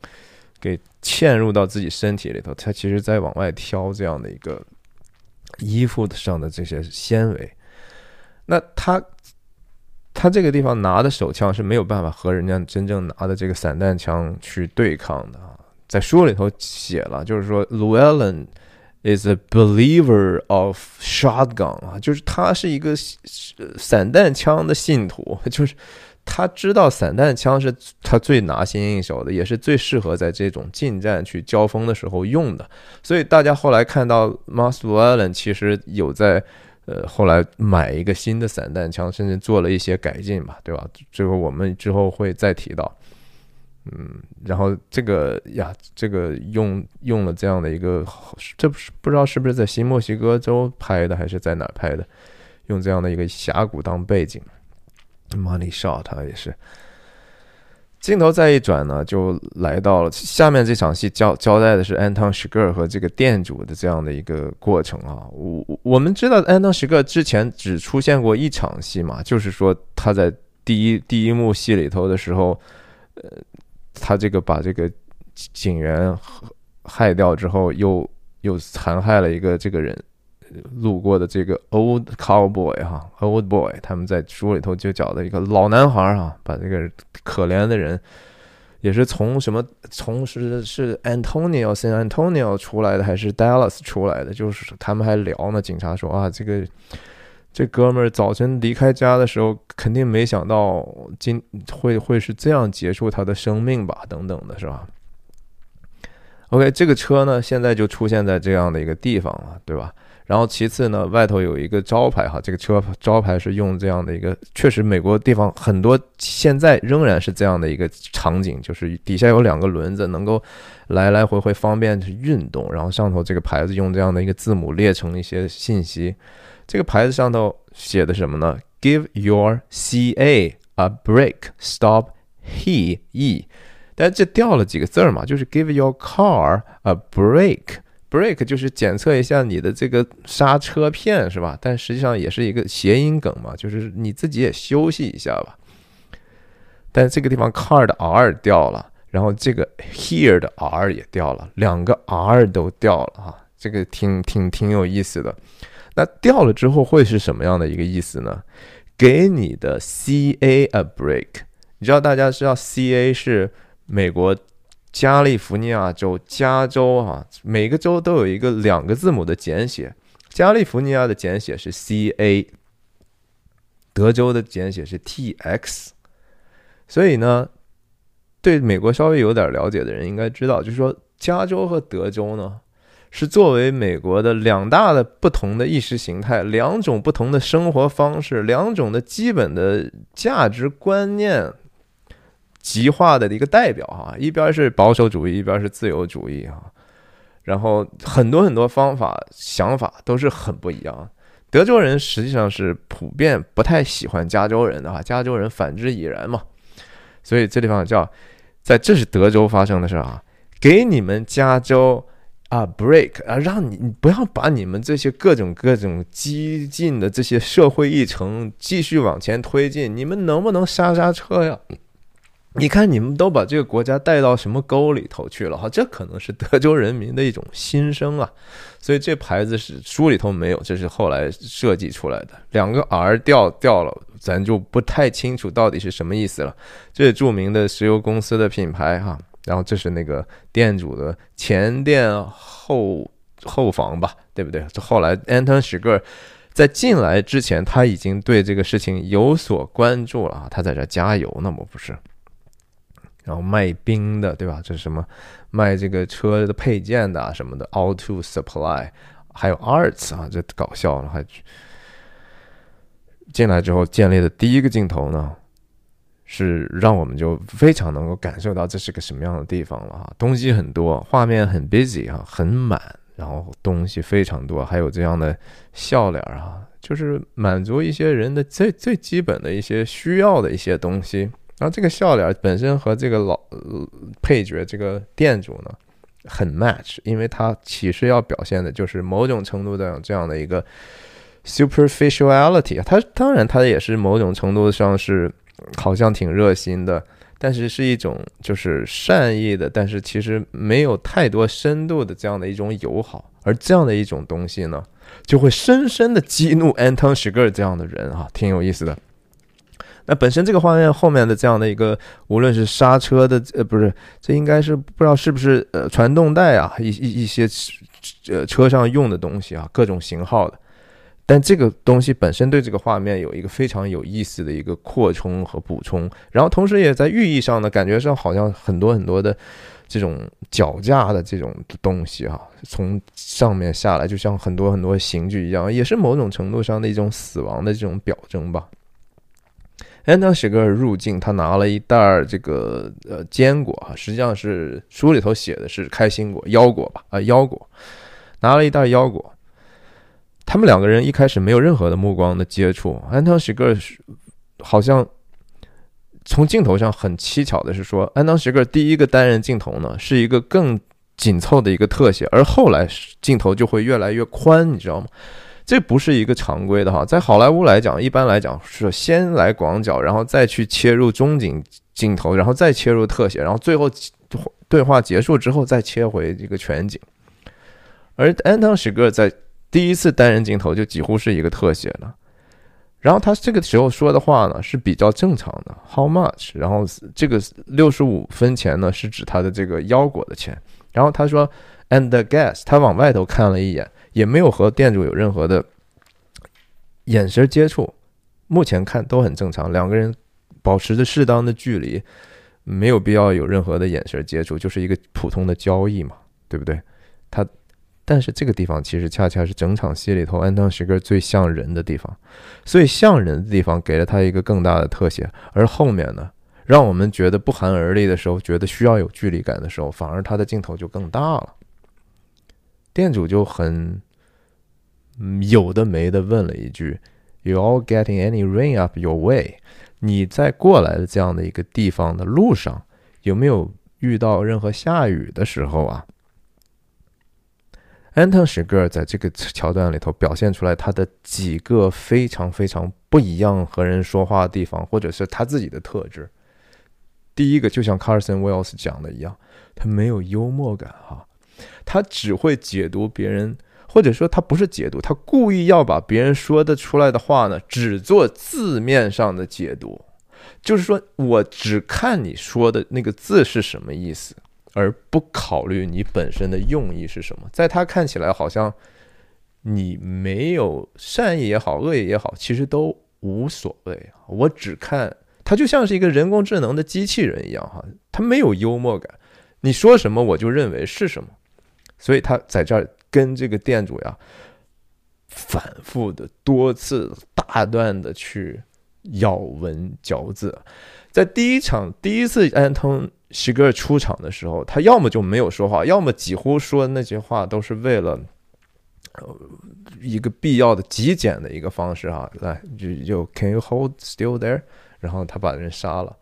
给嵌入到自己身体里头。他其实在往外挑这样的一个衣服上的这些纤维。那他他这个地方拿的手枪是没有办法和人家真正拿的这个散弹枪去对抗的啊。在书里头写了，就是说，Llewellyn is a believer of shotgun 啊，就是他是一个散弹枪的信徒，就是他知道散弹枪是他最拿心应手的，也是最适合在这种近战去交锋的时候用的。所以大家后来看到 m a s Llewellyn 其实有在呃后来买一个新的散弹枪，甚至做了一些改进吧，对吧？这个我们之后会再提到。嗯，然后这个呀，这个用用了这样的一个，这不是不知道是不是在新墨西哥州拍的，还是在哪拍的？用这样的一个峡谷当背景，Money Shot 也是。镜头再一转呢，就来到了下面这场戏，交交代的是 Anton s h i g e r 和这个店主的这样的一个过程啊。我我们知道 Anton s h i g e r 之前只出现过一场戏嘛，就是说他在第一第一幕戏里头的时候，呃。他这个把这个警员害掉之后，又又残害了一个这个人路过的这个 old cowboy 哈 old boy，他们在书里头就讲的一个老男孩哈，把这个可怜的人也是从什么从是是 Antonio San Antonio 出来的还是 Dallas 出来的，就是他们还聊呢。警察说啊，这个。这哥们儿早晨离开家的时候，肯定没想到今会会是这样结束他的生命吧？等等的是吧？OK，这个车呢，现在就出现在这样的一个地方了，对吧？然后其次呢，外头有一个招牌哈，这个车招牌是用这样的一个，确实美国地方很多现在仍然是这样的一个场景，就是底下有两个轮子，能够来来回回方便去运动，然后上头这个牌子用这样的一个字母列成一些信息。这个牌子上头写的什么呢？Give your CA a break, stop he e。但这掉了几个字儿嘛？就是 Give your car a break。break 就是检测一下你的这个刹车片是吧？但实际上也是一个谐音梗嘛，就是你自己也休息一下吧。但这个地方 car 的 r 掉了，然后这个 here 的 r 也掉了，两个 r 都掉了啊，这个挺挺挺有意思的。那掉了之后会是什么样的一个意思呢？给你的 C A a break。你知道大家知道 C A 是美国加利福尼亚州加州啊，每个州都有一个两个字母的简写。加利福尼亚的简写是 C A，德州的简写是 T X。所以呢，对美国稍微有点了解的人应该知道，就是说加州和德州呢。是作为美国的两大的不同的意识形态，两种不同的生活方式，两种的基本的价值观念极化的一个代表哈，一边是保守主义，一边是自由主义哈，然后很多很多方法想法都是很不一样。德州人实际上是普遍不太喜欢加州人的哈，加州人反之已然嘛，所以这地方叫在这是德州发生的事啊，给你们加州。啊，break 啊，让你不要把你们这些各种各种激进的这些社会议程继续往前推进，你们能不能刹刹车呀？你看你们都把这个国家带到什么沟里头去了？哈，这可能是德州人民的一种心声啊。所以这牌子是书里头没有，这是后来设计出来的。两个 R 掉掉了，咱就不太清楚到底是什么意思了。这著名的石油公司的品牌哈。然后这是那个店主的前店后后房吧，对不对？这后来 Anton Shiger 在进来之前，他已经对这个事情有所关注了啊，他在这加油呢，我不是？然后卖冰的，对吧？这是什么？卖这个车的配件的什么的，Auto Supply，还有 Arts 啊，这搞笑了还。进来之后建立的第一个镜头呢，是让我们就非常能够感受到这是个什么样的地方了哈，东西很多，画面很 busy 哈，很满，然后东西非常多，还有这样的笑脸啊，就是满足一些人的最最基本的一些需要的一些东西。然后这个笑脸本身和这个老配角这个店主呢。很 match，因为它其实要表现的就是某种程度的这样的一个 superficiality 它当然它也是某种程度上是好像挺热心的，但是是一种就是善意的，但是其实没有太多深度的这样的一种友好。而这样的一种东西呢，就会深深的激怒 Anton s h i g e r 这样的人啊，挺有意思的。那本身这个画面后面的这样的一个，无论是刹车的，呃，不是，这应该是不知道是不是呃传动带啊，一一一些呃车上用的东西啊，各种型号的。但这个东西本身对这个画面有一个非常有意思的一个扩充和补充，然后同时也在寓意上呢，感觉上好像很多很多的这种脚架的这种东西啊，从上面下来，就像很多很多刑具一样，也是某种程度上的一种死亡的这种表征吧。安东·史格尔入境，他拿了一袋儿这个呃坚果啊，实际上是书里头写的是开心果、腰果吧啊腰果，拿了一袋腰果。他们两个人一开始没有任何的目光的接触。安东·史格是好像从镜头上很蹊跷的是说，安东·史格第一个单人镜头呢是一个更紧凑的一个特写，而后来镜头就会越来越宽，你知道吗？这不是一个常规的哈，在好莱坞来讲，一般来讲是先来广角，然后再去切入中景镜头，然后再切入特写，然后最后对话结束之后再切回这个全景。而安东·史格在第一次单人镜头就几乎是一个特写了，然后他这个时候说的话呢是比较正常的，How much？然后这个六十五分钱呢是指他的这个腰果的钱，然后他说 And the gas，他往外头看了一眼。也没有和店主有任何的眼神接触，目前看都很正常。两个人保持着适当的距离，没有必要有任何的眼神接触，就是一个普通的交易嘛，对不对？他，但是这个地方其实恰恰是整场戏里头安藤石格最像人的地方，所以像人的地方给了他一个更大的特写，而后面呢，让我们觉得不寒而栗的时候，觉得需要有距离感的时候，反而他的镜头就更大了。店主就很有的没的问了一句：“You all getting any rain up your way？你在过来的这样的一个地方的路上，有没有遇到任何下雨的时候啊？”安藤史格尔在这个桥段里头表现出来他的几个非常非常不一样和人说话的地方，或者是他自己的特质。第一个就像 Carson Wells 讲的一样，他没有幽默感哈。他只会解读别人，或者说他不是解读，他故意要把别人说的出来的话呢，只做字面上的解读，就是说我只看你说的那个字是什么意思，而不考虑你本身的用意是什么。在他看起来，好像你没有善意也好，恶意也好，其实都无所谓。我只看他就像是一个人工智能的机器人一样，哈，他没有幽默感，你说什么我就认为是什么。所以他在这儿跟这个店主呀，反复的多次大段的去咬文嚼字，在第一场第一次安东西格尔出场的时候，他要么就没有说话，要么几乎说的那些话都是为了一个必要的极简的一个方式啊，来就就 Can you hold still there？然后他把人杀了，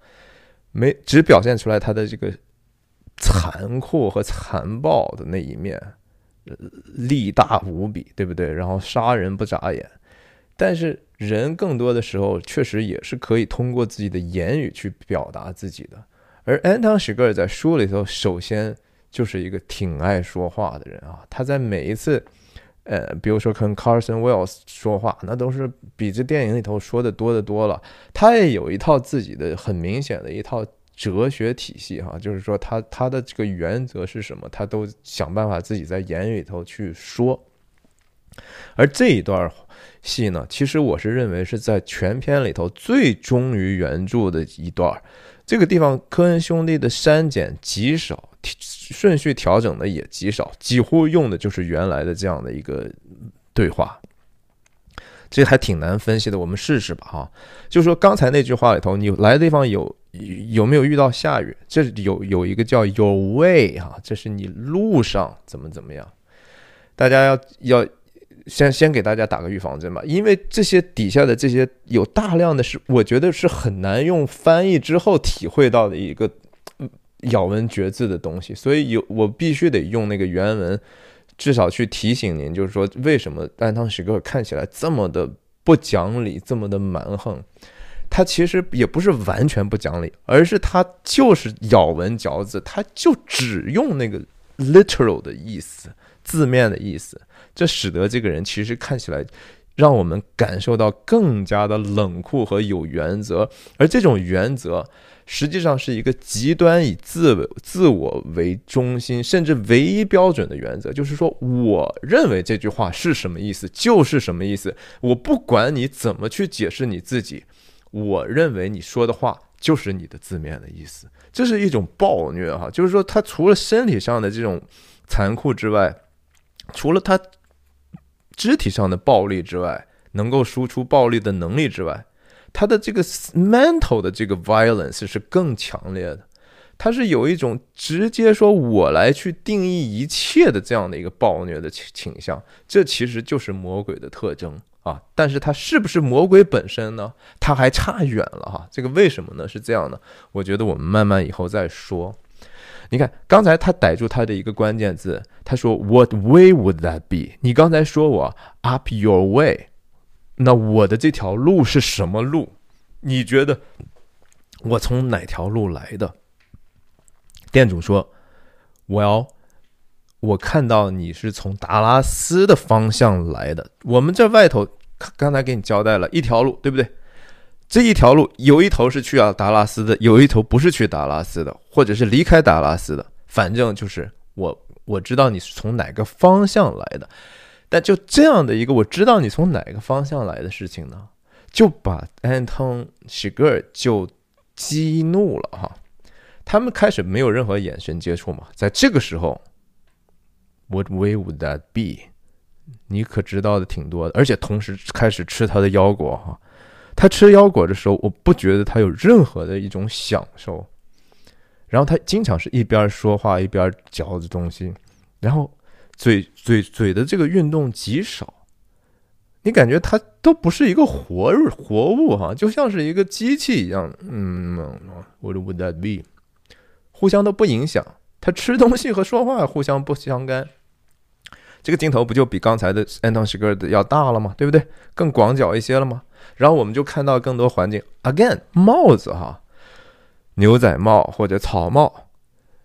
没只表现出来他的这个。残酷和残暴的那一面，力大无比，对不对？然后杀人不眨眼，但是人更多的时候确实也是可以通过自己的言语去表达自己的。而安东·史格尔在书里头，首先就是一个挺爱说话的人啊。他在每一次，呃，比如说跟 Carson Wells 说话，那都是比这电影里头说的多的多了。他也有一套自己的很明显的一套。哲学体系哈，就是说他他的这个原则是什么，他都想办法自己在言语里头去说。而这一段戏呢，其实我是认为是在全片里头最忠于原著的一段。这个地方科恩兄弟的删减极少，顺序调整的也极少，几乎用的就是原来的这样的一个对话。这还挺难分析的。我们试试吧，哈。就说刚才那句话里头，你来的地方有有没有遇到下雨？这有有一个叫 your way 哈，这是你路上怎么怎么样？大家要要先先给大家打个预防针吧，因为这些底下的这些有大量的是，我觉得是很难用翻译之后体会到的一个咬文嚼字的东西，所以有我必须得用那个原文。至少去提醒您，就是说，为什么安汤史格尔看起来这么的不讲理，这么的蛮横？他其实也不是完全不讲理，而是他就是咬文嚼字，他就只用那个 literal 的意思，字面的意思，这使得这个人其实看起来让我们感受到更加的冷酷和有原则，而这种原则。实际上是一个极端以自自我为中心，甚至唯一标准的原则，就是说，我认为这句话是什么意思，就是什么意思。我不管你怎么去解释你自己，我认为你说的话就是你的字面的意思。这是一种暴虐，哈，就是说，他除了身体上的这种残酷之外，除了他肢体上的暴力之外，能够输出暴力的能力之外。他的这个 mental 的这个 violence 是更强烈的，他是有一种直接说我来去定义一切的这样的一个暴虐的倾倾向，这其实就是魔鬼的特征啊！但是他是不是魔鬼本身呢？他还差远了哈！这个为什么呢？是这样的，我觉得我们慢慢以后再说。你看刚才他逮住他的一个关键字，他说 What way would that be？你刚才说我 up your way。那我的这条路是什么路？你觉得我从哪条路来的？店主说：“：“Well，，我看到你是从达拉斯的方向来的。我们这外头刚才给你交代了一条路，对不对？这一条路有一头是去啊达拉斯的，有一头不是去达拉斯的，或者是离开达拉斯的。反正就是我我知道你是从哪个方向来的。”但就这样的一个我知道你从哪个方向来的事情呢，就把安东西格尔就激怒了哈。他们开始没有任何眼神接触嘛，在这个时候，What way would that be？你可知道的挺多的，而且同时开始吃他的腰果哈。他吃腰果的时候，我不觉得他有任何的一种享受。然后他经常是一边说话一边嚼着东西，然后。嘴嘴嘴的这个运动极少，你感觉它都不是一个活活物哈，就像是一个机器一样。嗯，What would that be？互相都不影响，他吃东西和说话互相不相干。这个镜头不就比刚才的安东西格的要大了吗？对不对？更广角一些了吗？然后我们就看到更多环境。Again，帽子哈，牛仔帽或者草帽。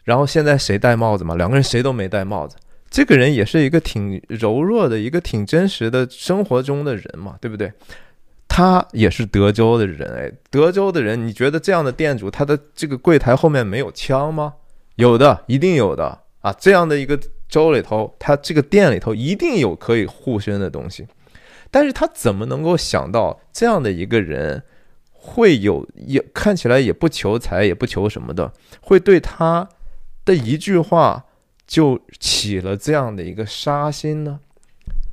然后现在谁戴帽子嘛？两个人谁都没戴帽子。这个人也是一个挺柔弱的一个挺真实的生活中的人嘛，对不对？他也是德州的人，哎，德州的人，你觉得这样的店主，他的这个柜台后面没有枪吗？有的，一定有的啊！这样的一个州里头，他这个店里头一定有可以护身的东西。但是他怎么能够想到这样的一个人会有也看起来也不求财也不求什么的，会对他的一句话？就起了这样的一个杀心呢？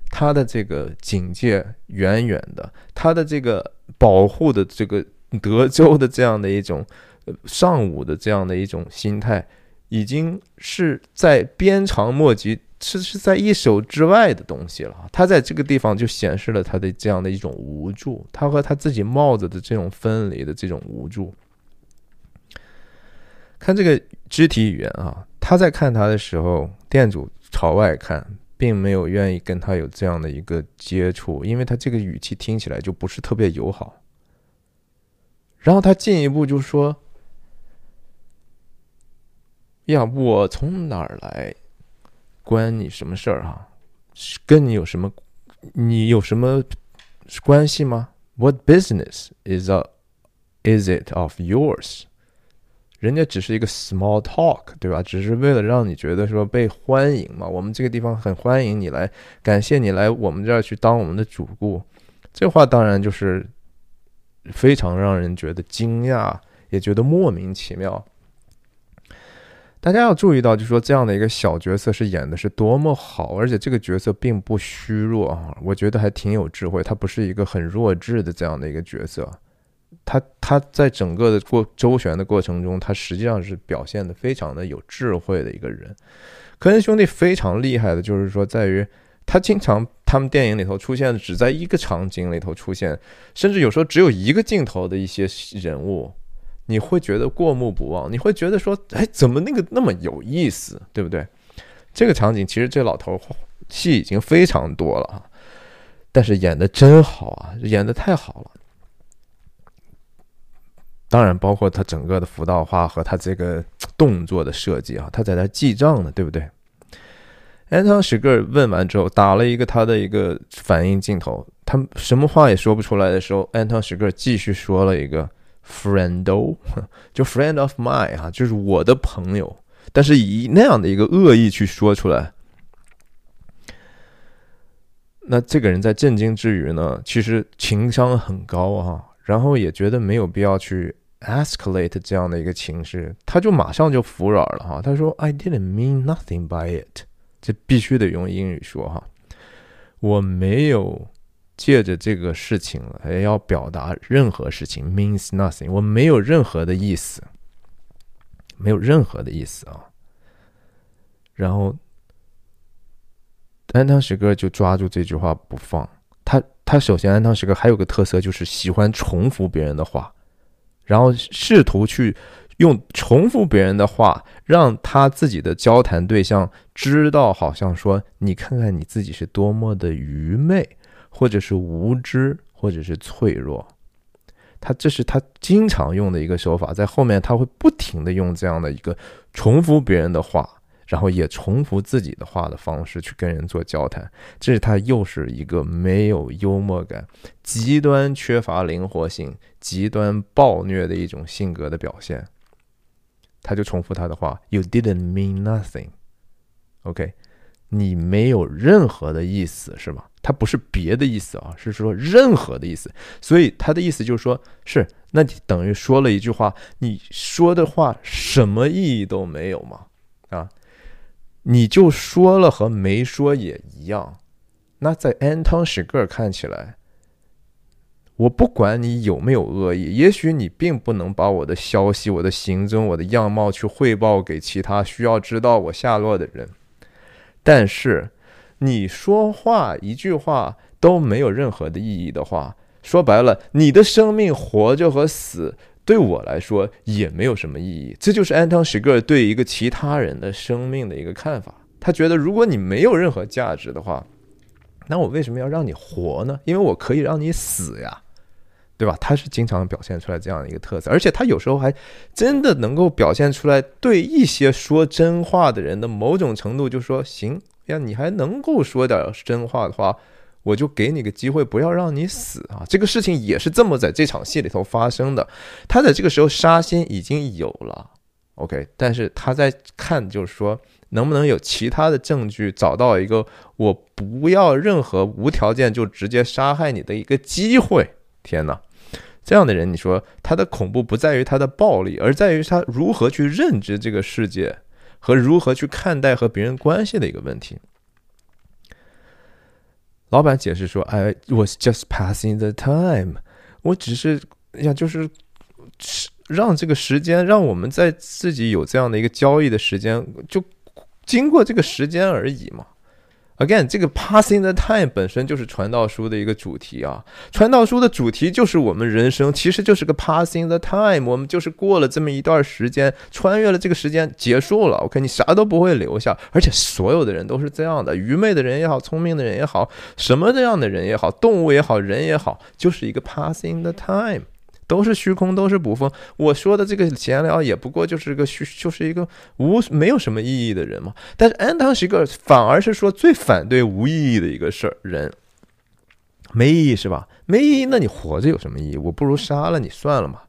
他的这个警戒远远的，他的这个保护的这个德州的这样的一种上午的这样的一种心态，已经是在鞭长莫及，是是在一手之外的东西了。他在这个地方就显示了他的这样的一种无助，他和他自己帽子的这种分离的这种无助。看这个肢体语言啊。他在看他的时候，店主朝外看，并没有愿意跟他有这样的一个接触，因为他这个语气听起来就不是特别友好。然后他进一步就说：“呀，我从哪儿来，关你什么事儿啊？跟你有什么，你有什么关系吗？What business is a is it of yours？” 人家只是一个 small talk，对吧？只是为了让你觉得说被欢迎嘛。我们这个地方很欢迎你来，感谢你来我们这儿去当我们的主顾。这话当然就是非常让人觉得惊讶，也觉得莫名其妙。大家要注意到，就是说这样的一个小角色是演的是多么好，而且这个角色并不虚弱啊，我觉得还挺有智慧。他不是一个很弱智的这样的一个角色，他他在整个的过周旋的过程中，他实际上是表现的非常的有智慧的一个人。科恩兄弟非常厉害的，就是说在于他经常他们电影里头出现的只在一个场景里头出现，甚至有时候只有一个镜头的一些人物。你会觉得过目不忘，你会觉得说，哎，怎么那个那么有意思，对不对？这个场景其实这老头戏已经非常多了啊，但是演的真好啊，演的太好了。当然，包括他整个的辅导化和他这个动作的设计啊，他在那记账呢，对不对？安汤史格尔问完之后，打了一个他的一个反应镜头，他什么话也说不出来的时候，安汤史格尔继续说了一个。Friendo，就 friend of mine 哈，就是我的朋友，但是以那样的一个恶意去说出来，那这个人在震惊之余呢，其实情商很高啊，然后也觉得没有必要去 escalate 这样的一个情绪，他就马上就服软了哈，他说 I didn't mean nothing by it，这必须得用英语说哈，我没有。借着这个事情还要表达任何事情，means nothing。我没有任何的意思，没有任何的意思啊。然后，安汤石哥就抓住这句话不放。他他首先，安汤石哥还有个特色，就是喜欢重复别人的话，然后试图去用重复别人的话，让他自己的交谈对象知道，好像说你看看你自己是多么的愚昧。或者是无知，或者是脆弱，他这是他经常用的一个手法，在后面他会不停的用这样的一个重复别人的话，然后也重复自己的话的方式去跟人做交谈，这是他又是一个没有幽默感、极端缺乏灵活性、极端暴虐的一种性格的表现。他就重复他的话：“You didn't mean nothing。” OK，你没有任何的意思，是吧？他不是别的意思啊，是说任何的意思。所以他的意思就是说，是那你等于说了一句话，你说的话什么意义都没有嘛？啊，你就说了和没说也一样。那在安汤史格尔看起来，我不管你有没有恶意，也许你并不能把我的消息、我的行踪、我的样貌去汇报给其他需要知道我下落的人，但是。你说话一句话都没有任何的意义的话，说白了，你的生命活着和死对我来说也没有什么意义。这就是安汤史格对一个其他人的生命的一个看法。他觉得，如果你没有任何价值的话，那我为什么要让你活呢？因为我可以让你死呀，对吧？他是经常表现出来这样的一个特色，而且他有时候还真的能够表现出来，对一些说真话的人的某种程度，就说行。呀，你还能够说点真话的话，我就给你个机会，不要让你死啊！这个事情也是这么在这场戏里头发生的。他在这个时候杀心已经有了，OK，但是他在看，就是说能不能有其他的证据，找到一个我不要任何无条件就直接杀害你的一个机会。天哪，这样的人，你说他的恐怖不在于他的暴力，而在于他如何去认知这个世界。和如何去看待和别人关系的一个问题。老板解释说：“I was just passing the time，我只是呀，就是让这个时间，让我们在自己有这样的一个交易的时间，就经过这个时间而已嘛。” Again，这个 passing the time 本身就是传道书的一个主题啊。传道书的主题就是我们人生其实就是个 passing the time，我们就是过了这么一段时间，穿越了这个时间，结束了。OK，你啥都不会留下，而且所有的人都是这样的，愚昧的人也好，聪明的人也好，什么这样的人也好，动物也好，人也好，就是一个 passing the time。都是虚空，都是捕风。我说的这个闲聊也不过就是个虚，就是一个无没有什么意义的人嘛。但是安堂是个反而是说最反对无意义的一个事儿，人没意义是吧？没意义，那你活着有什么意义？我不如杀了你算了嘛。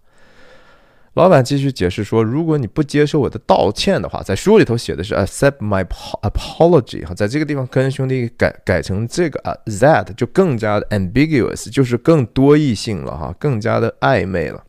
老板继续解释说：“如果你不接受我的道歉的话，在书里头写的是 accept my apology 哈，在这个地方跟兄弟改改成这个啊 that 就更加的 ambiguous，就是更多异性了哈，更加的暧昧了。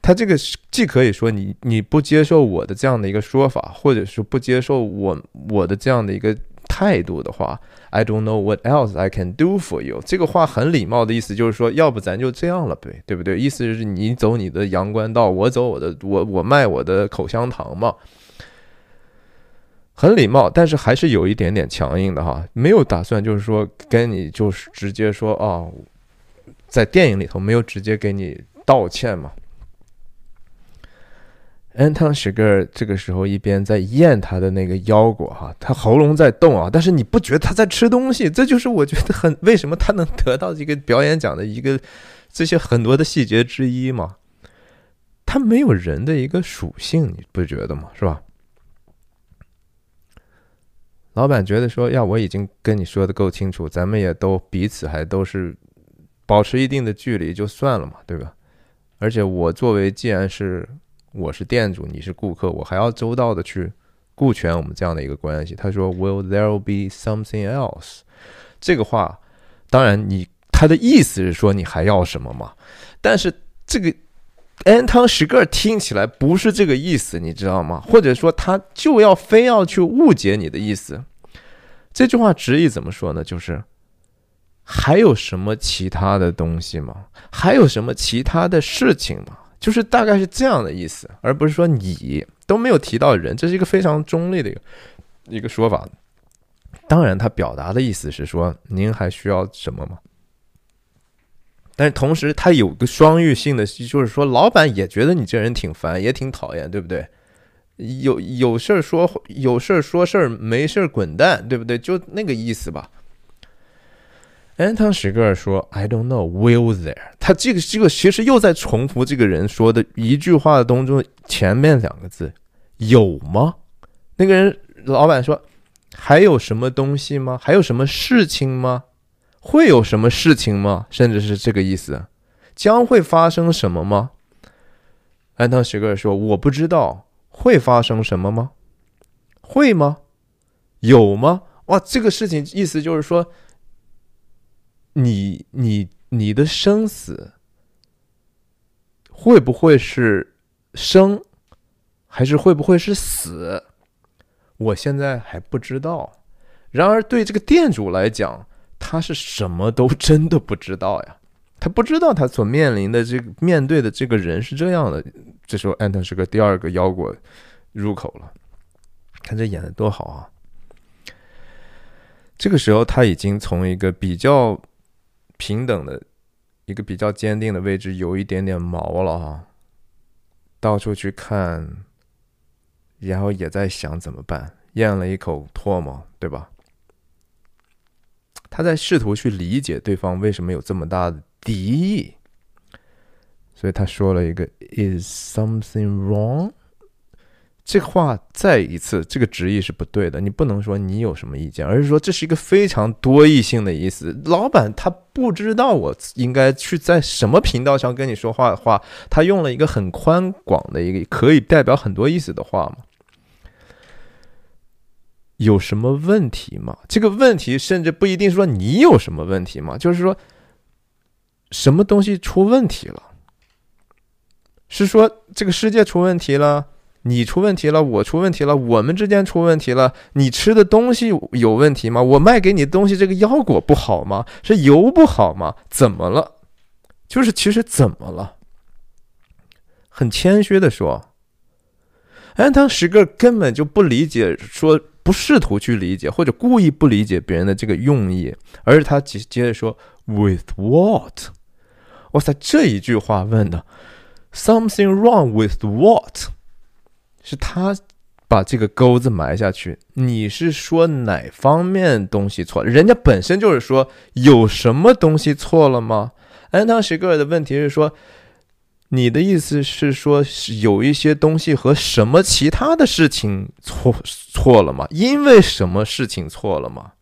他这个既可以说你你不接受我的这样的一个说法，或者是不接受我我的这样的一个态度的话，I don't know what else I can do for you。这个话很礼貌的意思就是说，要不咱就这样了呗，对不对？意思就是你走你的阳关道，我走我的，我我卖我的口香糖嘛。很礼貌，但是还是有一点点强硬的哈，没有打算就是说跟你就是直接说啊，在电影里头没有直接给你道歉嘛。安汤史格尔这个时候一边在咽他的那个腰果哈，他喉咙在动啊，但是你不觉得他在吃东西？这就是我觉得很为什么他能得到这个表演奖的一个这些很多的细节之一嘛？他没有人的一个属性，你不觉得吗？是吧？老板觉得说，呀，我已经跟你说的够清楚，咱们也都彼此还都是保持一定的距离就算了嘛，对吧？而且我作为既然是我是店主，你是顾客，我还要周到的去顾全我们这样的一个关系。他说，Will there be something else？这个话，当然你他的意思是说你还要什么嘛？但是这个。安汤史格尔听起来不是这个意思，你知道吗？或者说他就要非要去误解你的意思。这句话直译怎么说呢？就是还有什么其他的东西吗？还有什么其他的事情吗？就是大概是这样的意思，而不是说你都没有提到人，这是一个非常中立的一个一个说法。当然，他表达的意思是说您还需要什么吗？但是同时，他有个双域性的，就是说，老板也觉得你这人挺烦，也挺讨厌，对不对？有有事儿说有事儿说事儿，没事儿滚蛋，对不对？就那个意思吧。安汤史格尔说：“I don't know, will there？” 他这个这个其实又在重复这个人说的一句话当中前面两个字有吗？那个人老板说：“还有什么东西吗？还有什么事情吗？”会有什么事情吗？甚至是这个意思，将会发生什么吗？安汤许格尔说：“我不知道会发生什么吗？会吗？有吗？哇，这个事情意思就是说，你你你的生死会不会是生，还是会不会是死？我现在还不知道。然而，对这个店主来讲，他是什么都 真的不知道呀，他不知道他所面临的这个面对的这个人是这样的。这时候，安藤是个第二个腰果入口了，看这演的多好啊！这个时候，他已经从一个比较平等的一个比较坚定的位置，有一点点毛了哈，到处去看，然后也在想怎么办，咽了一口唾沫，对吧？他在试图去理解对方为什么有这么大的敌意，所以他说了一个 “Is something wrong？” 这话再一次，这个直译是不对的。你不能说你有什么意见，而是说这是一个非常多义性的意思。老板他不知道我应该去在什么频道上跟你说话的话，他用了一个很宽广的一个可以代表很多意思的话嘛。有什么问题吗？这个问题甚至不一定说你有什么问题吗？就是说，什么东西出问题了？是说这个世界出问题了，你出问题了，我出问题了，我们之间出问题了？你吃的东西有问题吗？我卖给你东西这个腰果不好吗？是油不好吗？怎么了？就是其实怎么了？很谦虚的说，安藤十个根本就不理解说。不试图去理解，或者故意不理解别人的这个用意，而是他接接着说 “with what”？哇塞，这一句话问的 “something wrong with what”？是他把这个钩子埋下去。你是说哪方面东西错？人家本身就是说有什么东西错了吗？安汤史格尔的问题是说。你的意思是说，有一些东西和什么其他的事情错错了吗？因为什么事情错了吗？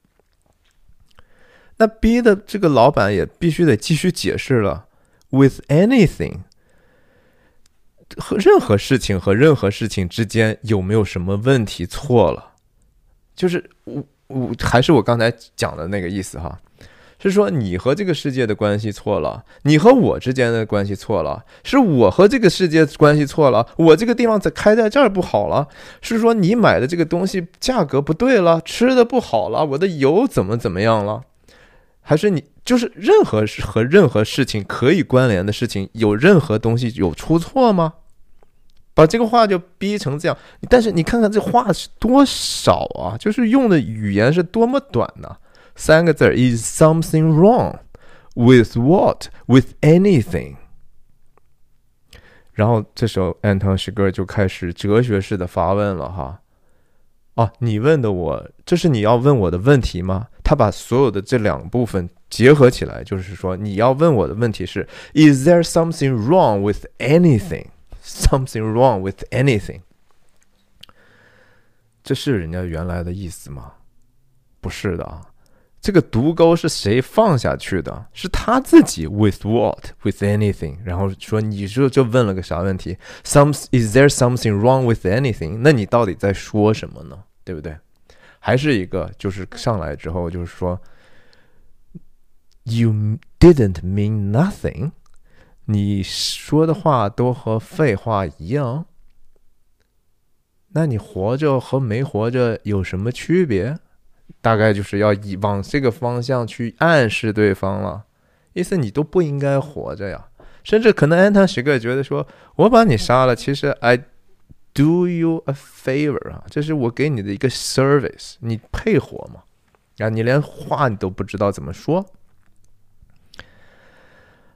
那逼的这个老板也必须得继续解释了。With anything，和任何事情和任何事情之间有没有什么问题错了？就是我我还是我刚才讲的那个意思哈，是说你和这个世界的关系错了，你和我之间的关系错了，是我和这个世界关系错了，我这个地方在开在这儿不好了，是说你买的这个东西价格不对了，吃的不好了，我的油怎么怎么样了？还是你就是任何和任何事情可以关联的事情，有任何东西有出错吗？把这个话就逼成这样，但是你看看这话是多少啊？就是用的语言是多么短呢？三个字：Is something wrong with what? With anything？然后这时候，Anton skr 就开始哲学式的发问了哈。哦，你问的我，这是你要问我的问题吗？他把所有的这两部分结合起来，就是说你要问我的问题是：Is there something wrong with anything? Something wrong with anything？这是人家原来的意思吗？不是的啊，这个毒钩是谁放下去的？是他自己。With what? With anything？然后说，你就就问了个啥问题？Some is there something wrong with anything？那你到底在说什么呢？对不对？还是一个，就是上来之后就是说，You didn't mean nothing，你说的话都和废话一样。那你活着和没活着有什么区别？大概就是要以往这个方向去暗示对方了，意思你都不应该活着呀。甚至可能安堂许克觉得说，我把你杀了，其实 I。Do you a favor 啊？这是我给你的一个 service，你配合吗？啊，你连话你都不知道怎么说。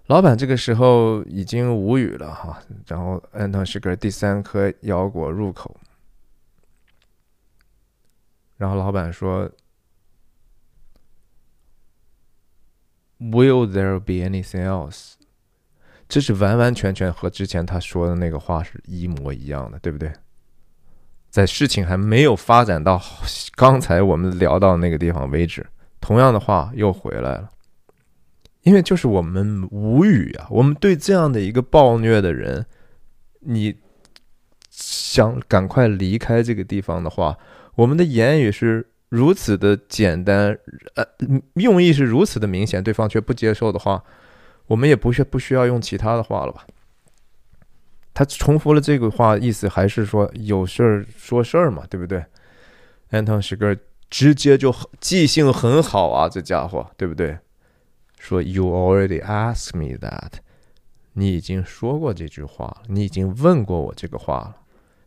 老板这个时候已经无语了哈，然后安藤是个第三颗腰果入口，然后老板说：“Will there be anything else？” 这是完完全全和之前他说的那个话是一模一样的，对不对？在事情还没有发展到刚才我们聊到那个地方为止，同样的话又回来了。因为就是我们无语啊，我们对这样的一个暴虐的人，你想赶快离开这个地方的话，我们的言语是如此的简单，呃，用意是如此的明显，对方却不接受的话。我们也不需不需要用其他的话了吧？他重复了这个话，意思还是说有事儿说事儿嘛，对不对？Anton 是个直接就记性很好啊，这家伙，对不对？说 You already asked me that，你已经说过这句话了，你已经问过我这个话了。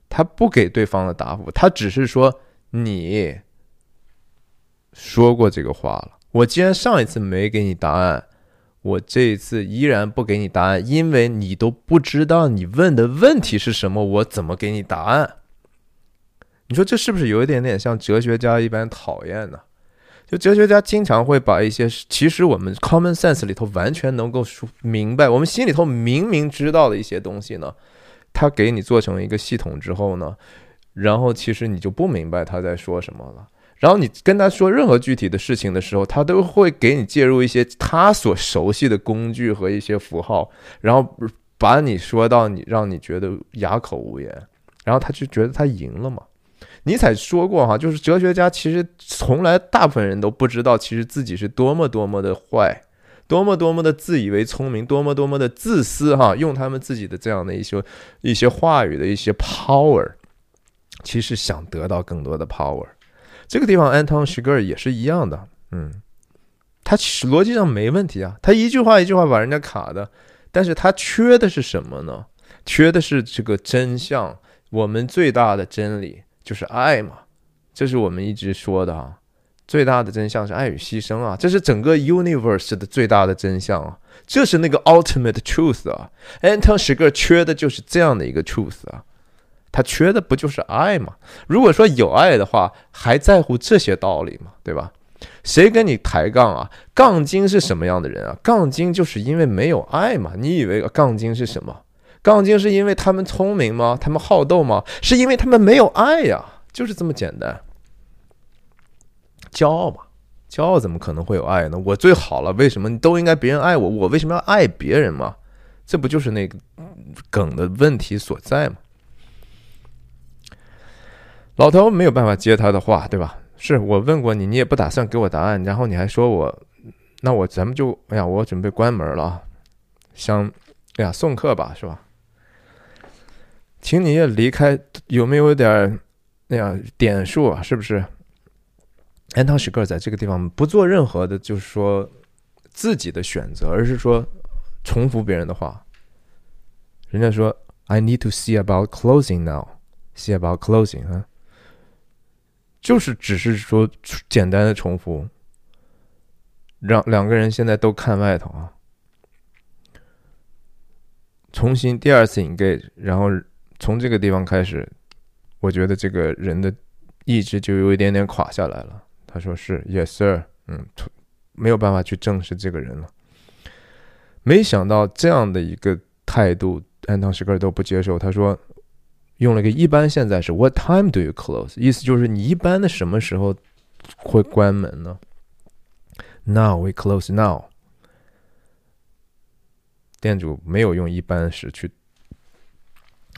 他不给对方的答复，他只是说你说过这个话了。我既然上一次没给你答案。我这一次依然不给你答案，因为你都不知道你问的问题是什么，我怎么给你答案？你说这是不是有一点点像哲学家一般讨厌呢？就哲学家经常会把一些其实我们 common sense 里头完全能够说明白，我们心里头明明知道的一些东西呢，他给你做成一个系统之后呢，然后其实你就不明白他在说什么了。然后你跟他说任何具体的事情的时候，他都会给你介入一些他所熟悉的工具和一些符号，然后把你说到你让你觉得哑口无言，然后他就觉得他赢了嘛。尼采说过哈，就是哲学家其实从来大部分人都不知道，其实自己是多么多么的坏，多么多么的自以为聪明，多么多么的自私哈，用他们自己的这样的一些一些话语的一些 power，其实想得到更多的 power。这个地方，Anton Scher 也是一样的，嗯，他逻辑上没问题啊，他一句话一句话把人家卡的，但是他缺的是什么呢？缺的是这个真相。我们最大的真理就是爱嘛，这是我们一直说的啊，最大的真相是爱与牺牲啊，这是整个 universe 的最大的真相啊，这是那个 ultimate truth 啊，Anton s h i g e r 缺的就是这样的一个 truth 啊。他缺的不就是爱吗？如果说有爱的话，还在乎这些道理吗？对吧？谁跟你抬杠啊？杠精是什么样的人啊？杠精就是因为没有爱嘛？你以为杠精是什么？杠精是因为他们聪明吗？他们好斗吗？是因为他们没有爱呀？就是这么简单。骄傲嘛？骄傲怎么可能会有爱呢？我最好了，为什么你都应该别人爱我？我为什么要爱别人嘛？这不就是那个梗的问题所在吗？老头没有办法接他的话，对吧？是我问过你，你也不打算给我答案，然后你还说我那我咱们就哎呀，我准备关门了，想哎呀送客吧，是吧？请你也离开，有没有点那样点数啊？是不是？安汤史格尔在这个地方不做任何的，就是说自己的选择，而是说重复别人的话。人家说：“I need to see about closing now. See about closing。”啊，就是只是说简单的重复，让两个人现在都看外头啊，重新第二次 engage，然后。从这个地方开始，我觉得这个人的意志就有一点点垮下来了。他说是，Yes sir，嗯，没有办法去正视这个人了。没想到这样的一个态度，安汤史格尔都不接受。他说，用了个一般现在是 What time do you close？意思就是你一般的什么时候会关门呢？Now we close now。店主没有用一般时去。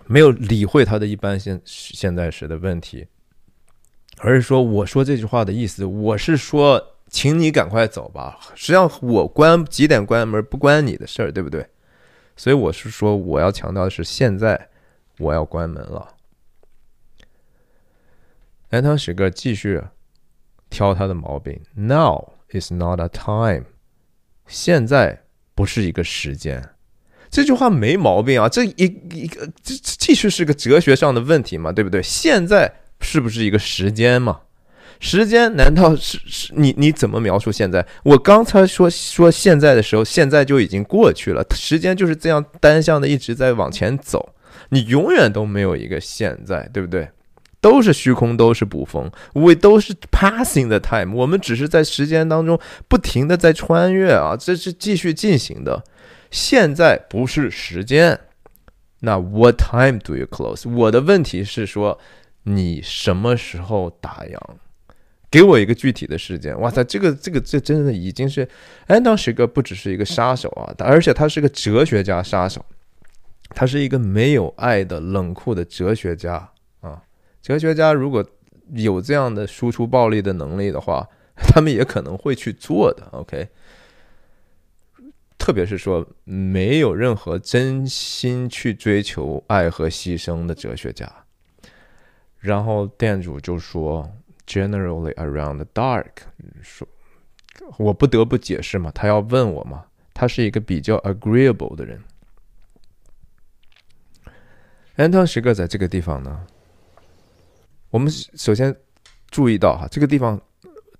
没有理会他的一般现现在时的问题，而是说我说这句话的意思，我是说，请你赶快走吧。实际上我关几点关门不关你的事儿，对不对？所以我是说，我要强调的是，现在我要关门了。安汤史哥继续挑他的毛病。Now is not a time，现在不是一个时间。这句话没毛病啊，这一一个这继续是个哲学上的问题嘛，对不对？现在是不是一个时间嘛？时间难道是是你你怎么描述现在？我刚才说说现在的时候，现在就已经过去了，时间就是这样单向的一直在往前走，你永远都没有一个现在，对不对？都是虚空，都是捕风，we 都是 passing the time，我们只是在时间当中不停的在穿越啊，这是继续进行的。现在不是时间，那 What time do you close？我的问题是说，你什么时候打烊？给我一个具体的时间。哇塞，这个这个这真的已经是安当时个不只是一个杀手啊，而且他是个哲学家杀手，他是一个没有爱的冷酷的哲学家啊。哲学家如果有这样的输出暴力的能力的话，他们也可能会去做的。OK。特别是说没有任何真心去追求爱和牺牲的哲学家，然后店主就说：“Generally around the dark。”说，我不得不解释嘛，他要问我嘛，他是一个比较 agreeable 的人。安汤时刻在这个地方呢，我们首先注意到哈，这个地方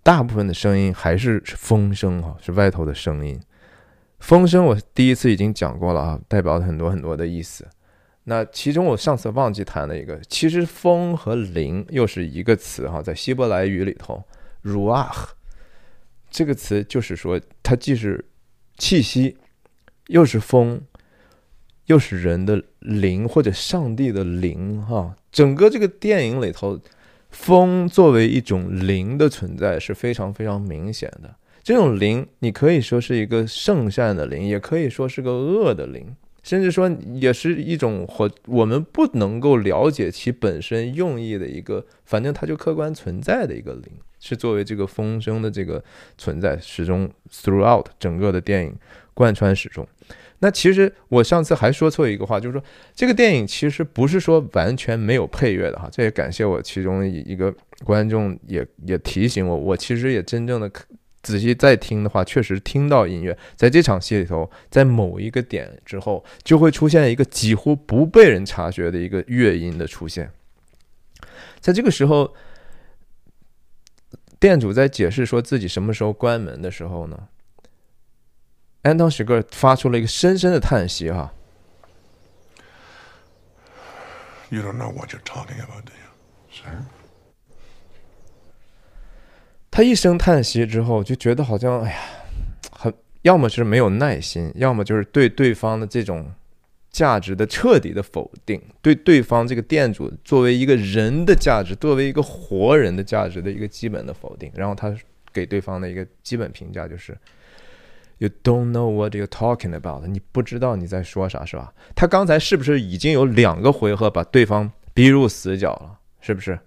大部分的声音还是风声哈，是外头的声音。风声我第一次已经讲过了啊，代表很多很多的意思。那其中我上次忘记谈了一个，其实风和灵又是一个词哈，在希伯来语里头，ruach 这个词就是说它既是气息，又是风，又是人的灵或者上帝的灵哈。整个这个电影里头，风作为一种灵的存在是非常非常明显的。这种灵，你可以说是一个圣善的灵，也可以说是个恶的灵，甚至说也是一种或我们不能够了解其本身用意的一个，反正它就客观存在的一个灵，是作为这个风声的这个存在始终 throughout 整个的电影贯穿始终。那其实我上次还说错一个话，就是说这个电影其实不是说完全没有配乐的哈，这也感谢我其中一个观众也也提醒我，我其实也真正的。仔细再听的话，确实听到音乐。在这场戏里头，在某一个点之后，就会出现一个几乎不被人察觉的一个乐音的出现。在这个时候，店主在解释说自己什么时候关门的时候呢，安东·史格发出了一个深深的叹息：“哈，You don't know what you're talking about, do you, sir？” 他一声叹息之后，就觉得好像哎呀，很要么是没有耐心，要么就是对对方的这种价值的彻底的否定，对对方这个店主作为一个人的价值，作为一个活人的价值的一个基本的否定。然后他给对方的一个基本评价就是：“You don't know what you're talking about。”你不知道你在说啥，是吧？他刚才是不是已经有两个回合把对方逼入死角了？是不是？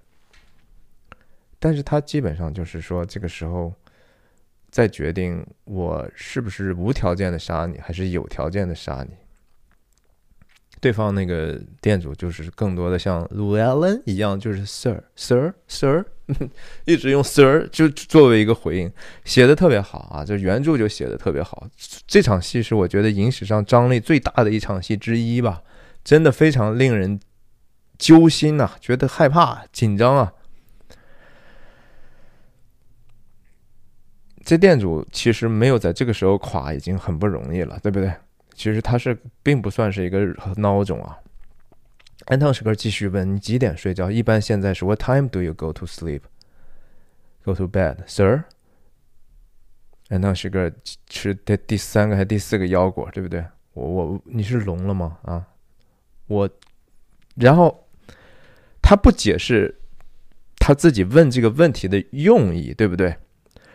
但是他基本上就是说，这个时候再决定我是不是无条件的杀你，还是有条件的杀你。对方那个店主就是更多的像 Llewellyn 一样，就是 Sir Sir Sir，一直用 Sir 就作为一个回应，写的特别好啊，这原著就写的特别好。这场戏是我觉得影史上张力最大的一场戏之一吧，真的非常令人揪心呐，觉得害怕紧张啊。这店主其实没有在这个时候垮，已经很不容易了，对不对？其实他是并不算是一个孬种啊。安汤什格继续问：“你几点睡觉？一般现在是 What time do you go to sleep? Go to bed, sir？” 安汤什格吃第第三个还是第四个腰果，对不对？我我你是聋了吗？啊，我，然后他不解释他自己问这个问题的用意，对不对？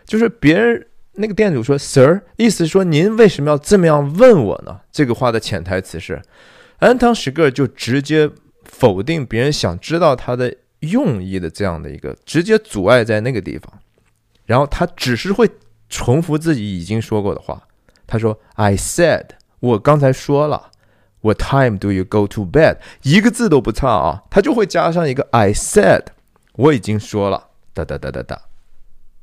就是别人。那个店主说：“Sir，意思说您为什么要这么样问我呢？”这个话的潜台词是，安汤什格就直接否定别人想知道他的用意的这样的一个直接阻碍在那个地方，然后他只是会重复自己已经说过的话。他说：“I said，我刚才说了，What time do you go to bed？” 一个字都不差啊，他就会加上一个 “I said”，我已经说了，哒哒哒哒哒，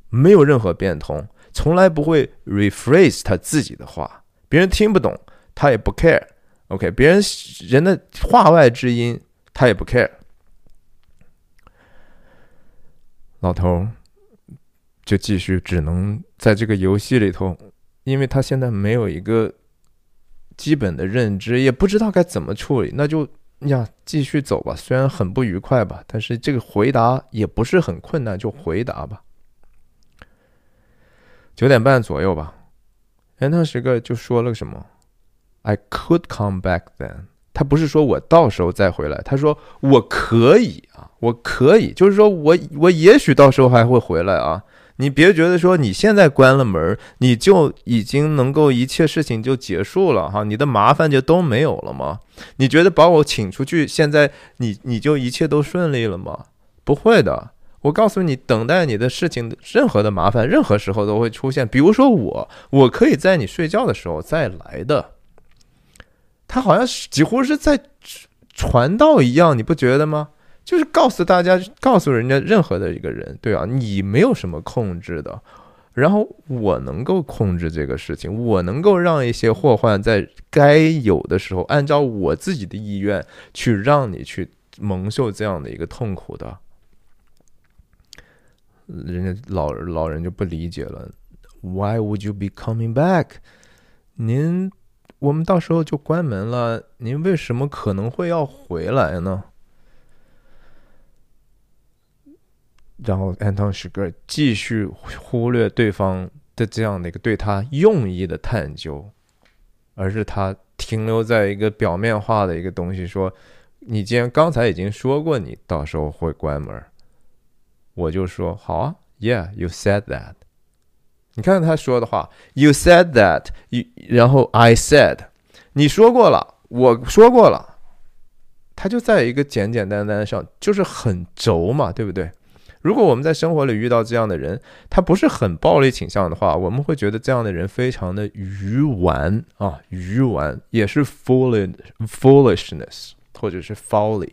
没有任何变通。从来不会 rephrase 他自己的话，别人听不懂，他也不 care。OK，别人人的话外之音，他也不 care。老头就继续只能在这个游戏里头，因为他现在没有一个基本的认知，也不知道该怎么处理，那就呀继续走吧。虽然很不愉快吧，但是这个回答也不是很困难，就回答吧。九点半左右吧，安汤时个就说了个什么？I could come back then。他不是说我到时候再回来，他说我可以啊，我可以，就是说我我也许到时候还会回来啊。你别觉得说你现在关了门，你就已经能够一切事情就结束了哈，你的麻烦就都没有了吗？你觉得把我请出去，现在你你就一切都顺利了吗？不会的。我告诉你，等待你的事情，任何的麻烦，任何时候都会出现。比如说我，我可以在你睡觉的时候再来的。他好像是几乎是在传道一样，你不觉得吗？就是告诉大家，告诉人家任何的一个人，对啊，你没有什么控制的，然后我能够控制这个事情，我能够让一些祸患在该有的时候，按照我自己的意愿去让你去蒙受这样的一个痛苦的。人家老老人就不理解了，Why would you be coming back？您，我们到时候就关门了，您为什么可能会要回来呢？然后安汤史格继续忽略对方的这样的一个对他用意的探究，而是他停留在一个表面化的一个东西，说：“你既然刚才已经说过，你到时候会关门。”我就说好啊，Yeah，you said that。你看他说的话，You said that，然后 I said，你说过了，我说过了，他就在一个简简单单上，就是很轴嘛，对不对？如果我们在生活里遇到这样的人，他不是很暴力倾向的话，我们会觉得这样的人非常的愚顽啊，愚顽也是 foolish，foolishness 或者是 folly。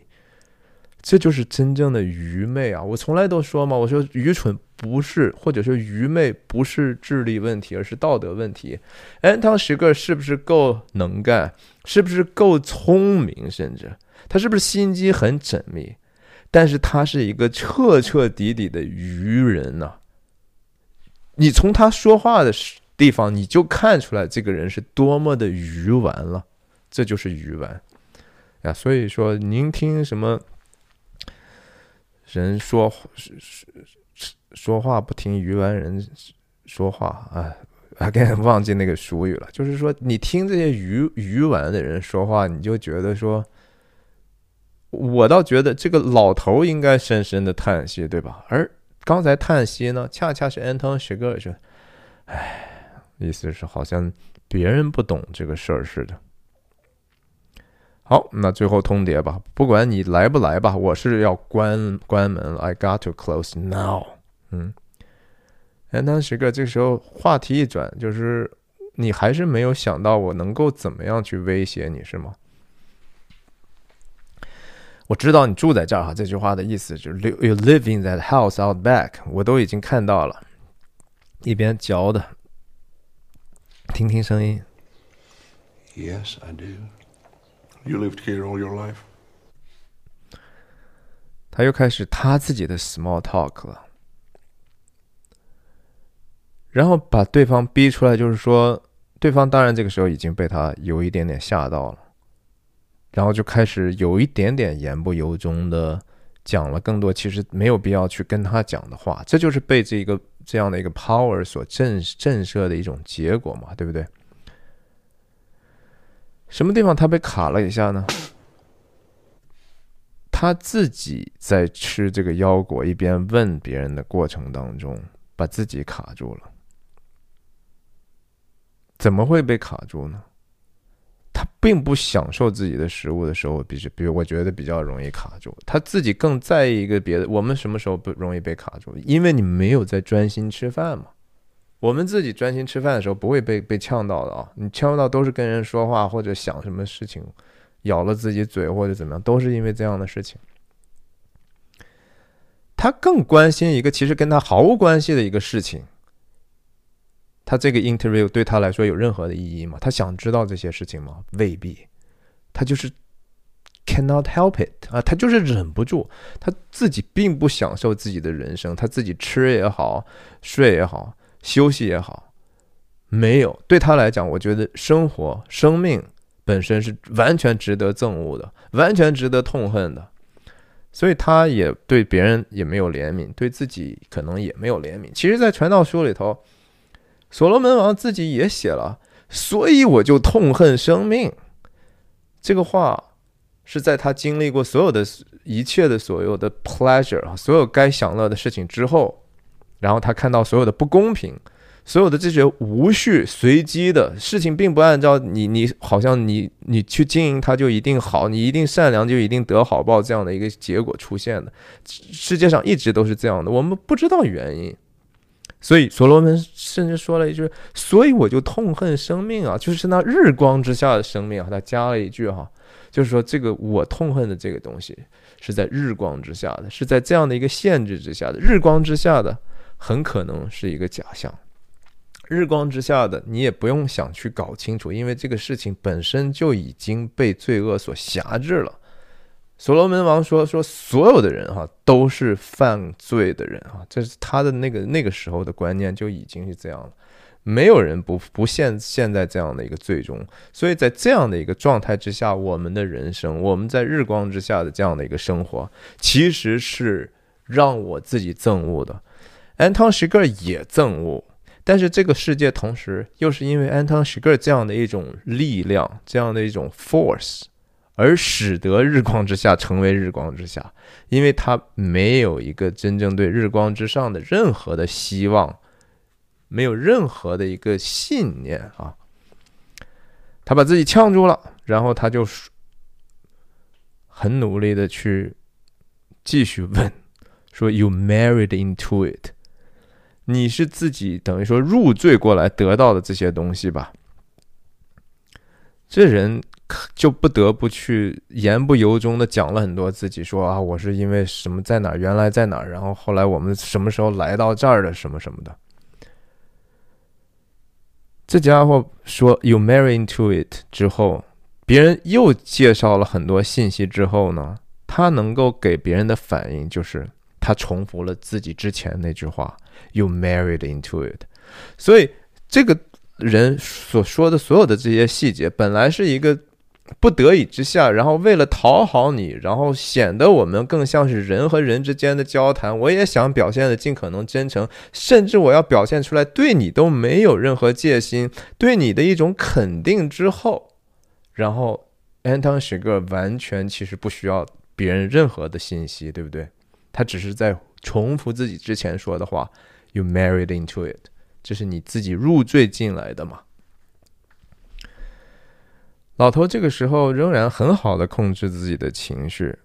这就是真正的愚昧啊！我从来都说嘛，我说愚蠢不是，或者说愚昧不是智力问题，而是道德问题。安汤石个是不是够能干？是不是够聪明？甚至他是不是心机很缜密？但是他是一个彻彻底底的愚人呐！你从他说话的地方，你就看出来这个人是多么的愚顽了。这就是愚顽呀！所以说，您听什么？人说说说话不听愚顽人说话啊！啊，给忘记那个俗语了。就是说，你听这些愚愚顽的人说话，你就觉得说，我倒觉得这个老头应该深深的叹息，对吧？而刚才叹息呢，恰恰是 Anton s c h 说：“哎，意思是好像别人不懂这个事儿似的。好，那最后通牒吧，不管你来不来吧，我是要关关门。I got to close now。嗯哎当时个这时候话题一转，就是你还是没有想到我能够怎么样去威胁你，是吗？我知道你住在这儿哈，这句话的意思就是 “you live in that house out back”，我都已经看到了，一边嚼的，听听声音。Yes, I do. You lived here all your life. 他又开始他自己的 small talk 了，然后把对方逼出来，就是说，对方当然这个时候已经被他有一点点吓到了，然后就开始有一点点言不由衷的讲了更多其实没有必要去跟他讲的话，这就是被这个这样的一个 power 所震震慑的一种结果嘛，对不对？什么地方他被卡了一下呢？他自己在吃这个腰果一边问别人的过程当中，把自己卡住了。怎么会被卡住呢？他并不享受自己的食物的时候，比比我觉得比较容易卡住。他自己更在意一个别的。我们什么时候不容易被卡住？因为你没有在专心吃饭嘛。我们自己专心吃饭的时候，不会被被呛到的啊。你呛到都是跟人说话或者想什么事情。咬了自己嘴或者怎么样，都是因为这样的事情。他更关心一个其实跟他毫无关系的一个事情。他这个 interview 对他来说有任何的意义吗？他想知道这些事情吗？未必。他就是 cannot help it 啊，他就是忍不住。他自己并不享受自己的人生，他自己吃也好，睡也好，休息也好，没有。对他来讲，我觉得生活、生命。本身是完全值得憎恶的，完全值得痛恨的，所以他也对别人也没有怜悯，对自己可能也没有怜悯。其实，在传道书里头，所罗门王自己也写了，所以我就痛恨生命。这个话是在他经历过所有的一切的所有的 pleasure 啊，所有该享乐的事情之后，然后他看到所有的不公平。所有的这些无序、随机的事情，并不按照你，你好像你你去经营它就一定好，你一定善良就一定得好报这样的一个结果出现的。世界上一直都是这样的，我们不知道原因。所以所罗门甚至说了一句：“所以我就痛恨生命啊，就是那日光之下的生命啊。”他加了一句哈，就是说这个我痛恨的这个东西是在日光之下的，是在这样的一个限制之下的。日光之下的很可能是一个假象。日光之下的你也不用想去搞清楚，因为这个事情本身就已经被罪恶所辖制了。所罗门王说：“说所有的人哈都是犯罪的人啊，这是他的那个那个时候的观念就已经是这样了。没有人不不陷陷在这样的一个罪中，所以在这样的一个状态之下，我们的人生，我们在日光之下的这样的一个生活，其实是让我自己憎恶的。安汤什格也憎恶。”但是这个世界同时又是因为安汤什格这样的一种力量，这样的一种 force，而使得日光之下成为日光之下，因为他没有一个真正对日光之上的任何的希望，没有任何的一个信念啊，他把自己呛住了，然后他就很努力的去继续问，说 “You married into it”。你是自己等于说入赘过来得到的这些东西吧？这人就不得不去言不由衷的讲了很多自己说啊，我是因为什么在哪儿，原来在哪儿，然后后来我们什么时候来到这儿的，什么什么的。这家伙说 “you marry into it” 之后，别人又介绍了很多信息之后呢，他能够给别人的反应就是他重复了自己之前那句话。You married into it，所以这个人所说的所有的这些细节，本来是一个不得已之下，然后为了讨好你，然后显得我们更像是人和人之间的交谈。我也想表现的尽可能真诚，甚至我要表现出来对你都没有任何戒心，对你的一种肯定之后，然后安汤史格完全其实不需要别人任何的信息，对不对？他只是在重复自己之前说的话。You married into it，这是你自己入赘进来的嘛？老头这个时候仍然很好的控制自己的情绪，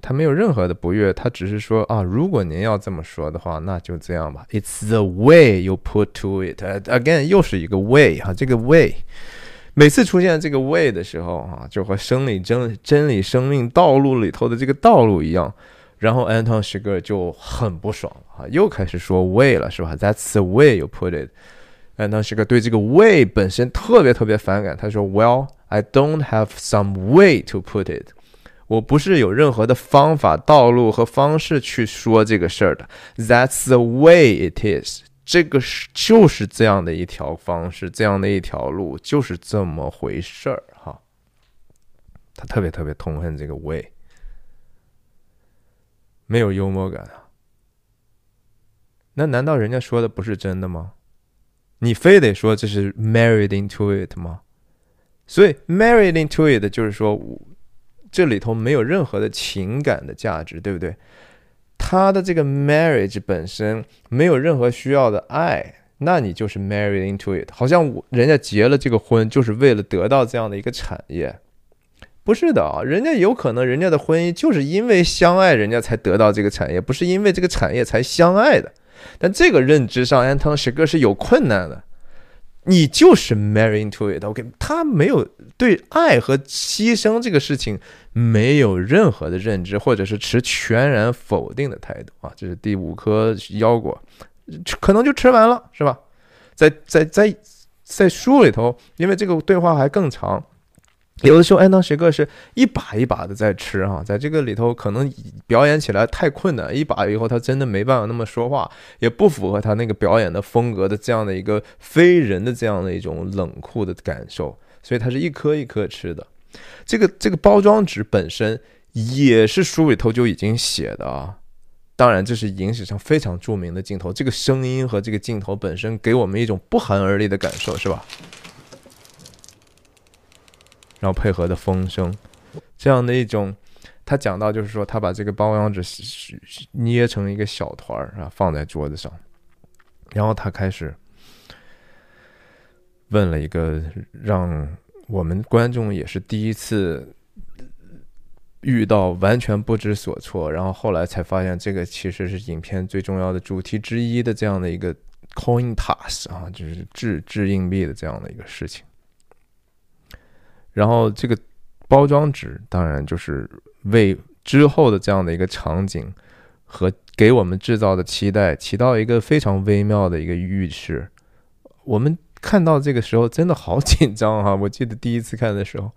他没有任何的不悦，他只是说啊，如果您要这么说的话，那就这样吧。It's the way you put to it. Again，又是一个 way 哈，这个 way 每次出现这个 way 的时候啊，就和生理真真理生命道路里头的这个道路一样。然后 Anton s h i g e r 就很不爽啊，又开始说 way 了，是吧？That's the way you put it. Anton s h i g e r 对这个 way 本身特别特别反感，他说，Well。I don't have some way to put it，我不是有任何的方法、道路和方式去说这个事儿的。That's the way it is，这个是就是这样的一条方式，这样的一条路，就是这么回事儿哈。他特别特别痛恨这个 way，没有幽默感啊。那难道人家说的不是真的吗？你非得说这是 married into it 吗？所以，married into it 就是说，这里头没有任何的情感的价值，对不对？他的这个 marriage 本身没有任何需要的爱，那你就是 married into it。好像我人家结了这个婚，就是为了得到这样的一个产业，不是的啊，人家有可能人家的婚姻就是因为相爱，人家才得到这个产业，不是因为这个产业才相爱的。但这个认知上，Anton s h i g e 是有困难的。你就是 marry into it，OK？他没有对爱和牺牲这个事情没有任何的认知，或者是持全然否定的态度啊！这是第五颗腰果，可能就吃完了，是吧？在在在在书里头，因为这个对话还更长。有的时候，安当学克是一把一把的在吃哈，在这个里头可能表演起来太困难，一把以后他真的没办法那么说话，也不符合他那个表演的风格的这样的一个非人的这样的一种冷酷的感受，所以他是一颗一颗吃的。这个这个包装纸本身也是书里头就已经写的啊，当然这是影史上非常著名的镜头，这个声音和这个镜头本身给我们一种不寒而栗的感受，是吧？然后配合的风声，这样的一种，他讲到就是说，他把这个包装纸捏成一个小团儿啊，放在桌子上，然后他开始问了一个让我们观众也是第一次遇到完全不知所措，然后后来才发现这个其实是影片最重要的主题之一的这样的一个 coin toss 啊，就是掷掷硬币的这样的一个事情。然后这个包装纸当然就是为之后的这样的一个场景和给我们制造的期待起到一个非常微妙的一个预示。我们看到这个时候真的好紧张啊！我记得第一次看的时候，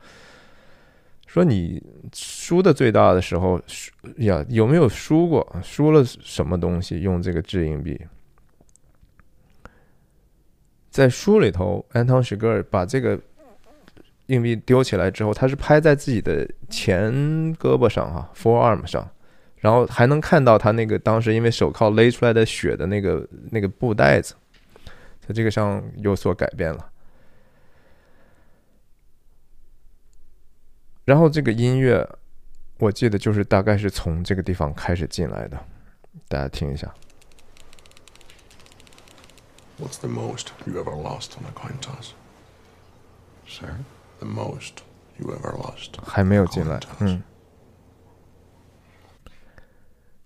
说你输的最大的时候输呀，有没有输过？输了什么东西？用这个掷硬币，在书里头，安汤许格尔把这个。硬币丢起来之后，他是拍在自己的前胳膊上哈，forearm 上，然后还能看到他那个当时因为手铐勒出来的血的那个那个布袋子，在这个上有所改变了。然后这个音乐，我记得就是大概是从这个地方开始进来的，大家听一下。What's the most you ever lost on a coin toss, sir? The most you ever lost. 还没有进来，嗯，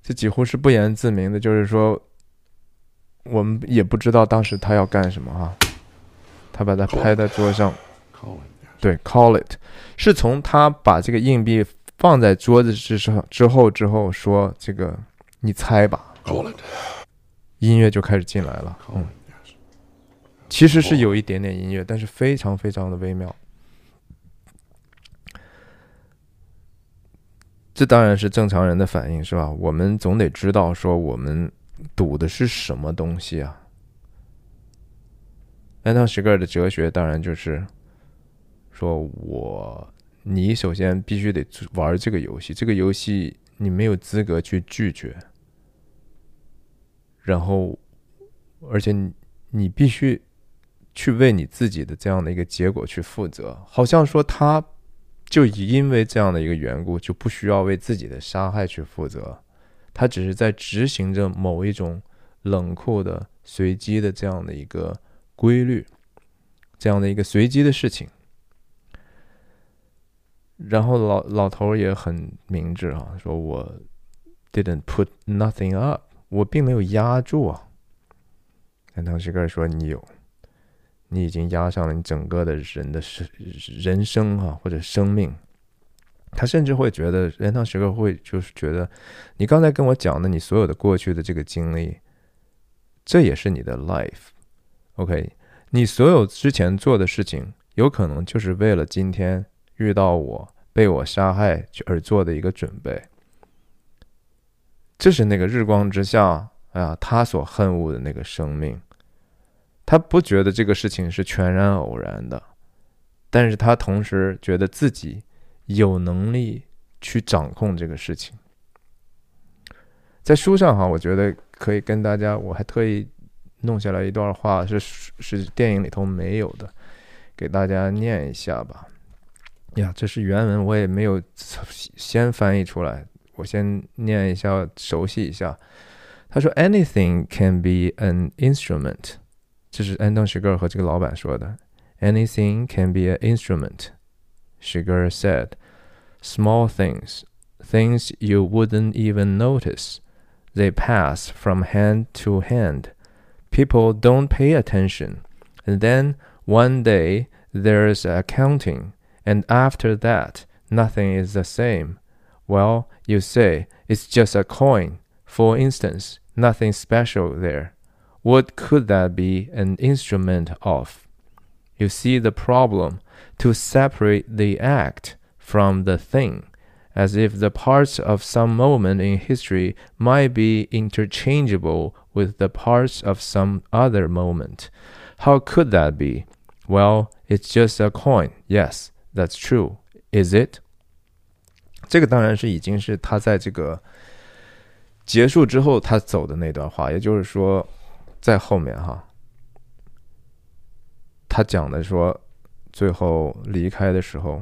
这几乎是不言自明的，就是说，我们也不知道当时他要干什么哈，他把它拍在桌上，对，call it，是从他把这个硬币放在桌子之上之后之后说这个，你猜吧，call it，，音乐就开始进来了，嗯，其实是有一点点音乐，但是非常非常的微妙。这当然是正常人的反应，是吧？我们总得知道说我们赌的是什么东西啊。安汤·史格尔的哲学当然就是说，我你首先必须得玩这个游戏，这个游戏你没有资格去拒绝，然后而且你必须去为你自己的这样的一个结果去负责，好像说他。就因为这样的一个缘故，就不需要为自己的杀害去负责，他只是在执行着某一种冷酷的、随机的这样的一个规律，这样的一个随机的事情。然后老老头也很明智啊，说我 didn't put nothing up，我并没有压住啊。但当时个说你有，你已经压上了你整个的人的生人生啊，或者生命。他甚至会觉得，人堂时刻会就是觉得，你刚才跟我讲的你所有的过去的这个经历，这也是你的 life，OK？你所有之前做的事情，有可能就是为了今天遇到我被我杀害而做的一个准备。这是那个日光之下啊，他所恨恶的那个生命，他不觉得这个事情是全然偶然的，但是他同时觉得自己。有能力去掌控这个事情，在书上哈，我觉得可以跟大家，我还特意弄下来一段话，是是电影里头没有的，给大家念一下吧。呀，这是原文，我也没有先翻译出来，我先念一下，熟悉一下。他说：“Anything can be an instrument。”这是安东·许格尔和这个老板说的。“Anything can be an instrument。” Sugar said, Small things, things you wouldn't even notice. They pass from hand to hand. People don't pay attention. And then one day there's accounting, and after that, nothing is the same. Well, you say it's just a coin. For instance, nothing special there. What could that be an instrument of? You see the problem to separate the act from the thing, as if the parts of some moment in history might be interchangeable with the parts of some other moment. How could that be? Well, it's just a coin. Yes, that's true. Is it? 这个当然是已经是他在这个结束之后他走的那段话，也就是说， 在后面哈，他讲的说最后离开的时候，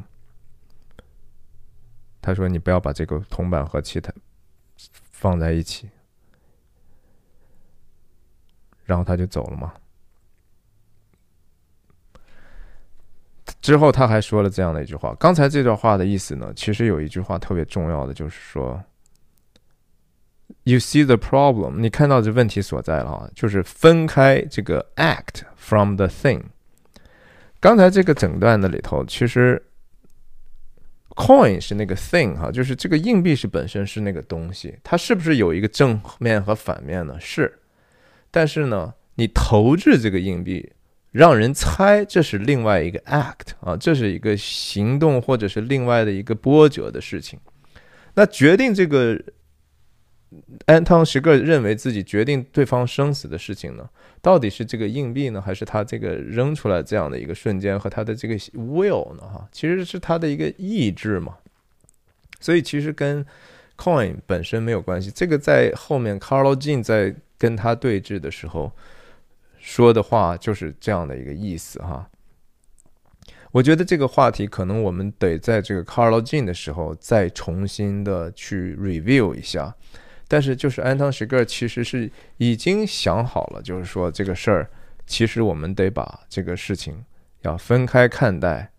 他说：“你不要把这个铜板和其他放在一起。”然后他就走了嘛。之后他还说了这样的一句话。刚才这段话的意思呢，其实有一句话特别重要的，就是说：“You see the problem，你看到这问题所在了啊，就是分开这个 act from the thing。”刚才这个整段的里头，其实 coin 是那个 thing 哈，就是这个硬币是本身是那个东西，它是不是有一个正面和反面呢？是，但是呢，你投掷这个硬币，让人猜这是另外一个 act 啊，这是一个行动或者是另外的一个波折的事情，那决定这个。安汤时个认为自己决定对方生死的事情呢，到底是这个硬币呢，还是他这个扔出来这样的一个瞬间和他的这个 will 呢？哈，其实是他的一个意志嘛。所以其实跟 coin 本身没有关系。这个在后面 Carlo Jean 在跟他对峙的时候说的话就是这样的一个意思哈。我觉得这个话题可能我们得在这个 Carlo Jean 的时候再重新的去 review 一下。但是，就是安汤·史格尔其实是已经想好了，就是说这个事儿，其实我们得把这个事情要分开看待。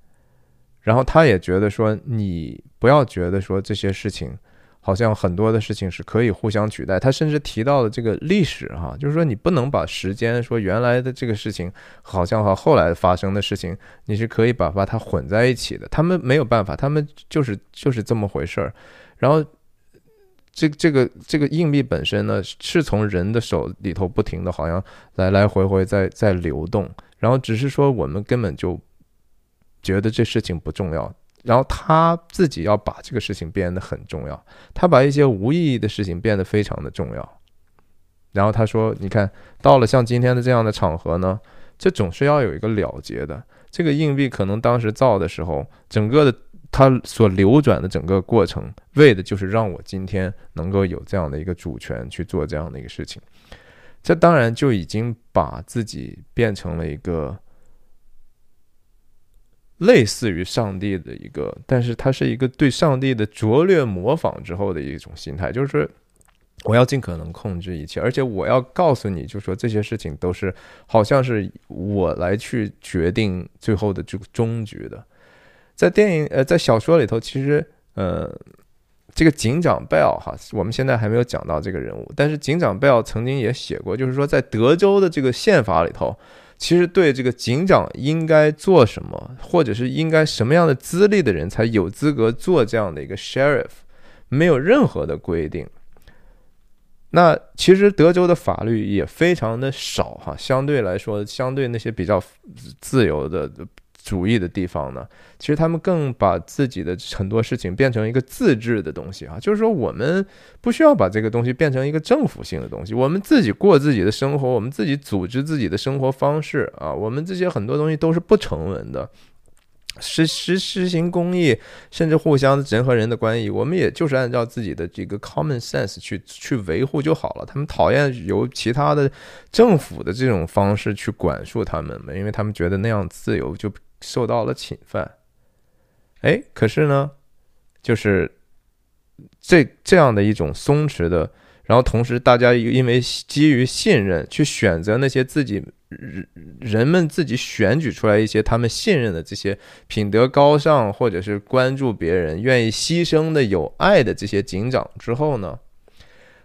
然后他也觉得说，你不要觉得说这些事情好像很多的事情是可以互相取代。他甚至提到了这个历史，哈，就是说你不能把时间说原来的这个事情好像和后来发生的事情，你是可以把把它混在一起的。他们没有办法，他们就是就是这么回事儿。然后。这这个这个硬币本身呢，是从人的手里头不停的，好像来来回回在在流动，然后只是说我们根本就觉得这事情不重要，然后他自己要把这个事情变得很重要，他把一些无意义的事情变得非常的重要，然后他说：“你看到了像今天的这样的场合呢，这总是要有一个了结的。这个硬币可能当时造的时候，整个的。”它所流转的整个过程，为的就是让我今天能够有这样的一个主权去做这样的一个事情。这当然就已经把自己变成了一个类似于上帝的一个，但是它是一个对上帝的拙劣模仿之后的一种心态，就是我要尽可能控制一切，而且我要告诉你，就说这些事情都是好像是我来去决定最后的这个终局的。在电影呃，在小说里头，其实呃，这个警长贝尔哈，我们现在还没有讲到这个人物，但是警长贝尔曾经也写过，就是说在德州的这个宪法里头，其实对这个警长应该做什么，或者是应该什么样的资历的人才有资格做这样的一个 sheriff，没有任何的规定。那其实德州的法律也非常的少哈，相对来说，相对那些比较自由的主义的地方呢，其实他们更把自己的很多事情变成一个自治的东西啊，就是说我们不需要把这个东西变成一个政府性的东西，我们自己过自己的生活，我们自己组织自己的生活方式啊，我们这些很多东西都是不成文的。实实实行公益，甚至互相人和人的关系，我们也就是按照自己的这个 common sense 去去维护就好了。他们讨厌由其他的政府的这种方式去管束他们嘛，因为他们觉得那样自由就受到了侵犯。哎，可是呢，就是这这样的一种松弛的，然后同时大家又因为基于信任去选择那些自己。人人们自己选举出来一些他们信任的这些品德高尚或者是关注别人、愿意牺牲的有爱的这些警长之后呢，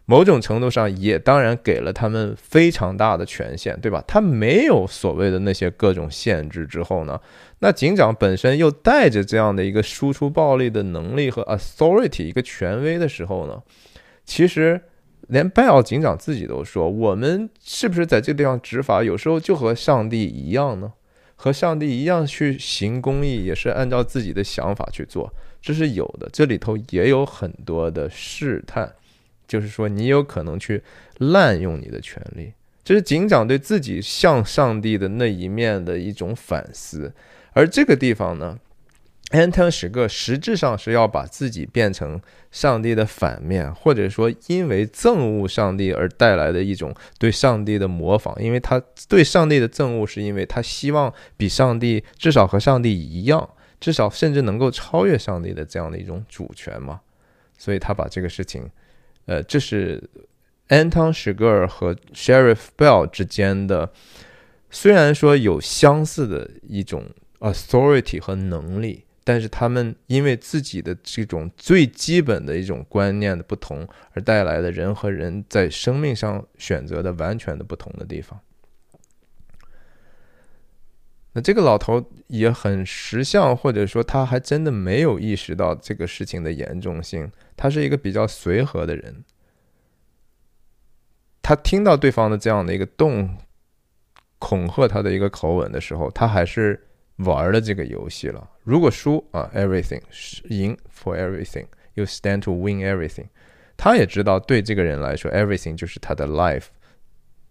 某种程度上也当然给了他们非常大的权限，对吧？他没有所谓的那些各种限制之后呢，那警长本身又带着这样的一个输出暴力的能力和 authority 一个权威的时候呢，其实。连拜奥警长自己都说：“我们是不是在这个地方执法，有时候就和上帝一样呢？和上帝一样去行公义，也是按照自己的想法去做，这是有的。这里头也有很多的试探，就是说你有可能去滥用你的权利。这是警长对自己向上帝的那一面的一种反思。而这个地方呢？” Anton 史个实质上是要把自己变成上帝的反面，或者说因为憎恶上帝而带来的一种对上帝的模仿，因为他对上帝的憎恶是因为他希望比上帝至少和上帝一样，至少甚至能够超越上帝的这样的一种主权嘛，所以他把这个事情，呃，这是 Anton 史格尔和 Sheriff Bell 之间的，虽然说有相似的一种 authority 和能力。但是他们因为自己的这种最基本的一种观念的不同，而带来的人和人在生命上选择的完全的不同的地方。那这个老头也很识相，或者说他还真的没有意识到这个事情的严重性。他是一个比较随和的人，他听到对方的这样的一个动恐吓他的一个口吻的时候，他还是。玩了这个游戏了。如果输啊，everything 赢，for everything，you stand to win everything。他也知道，对这个人来说，everything 就是他的 life。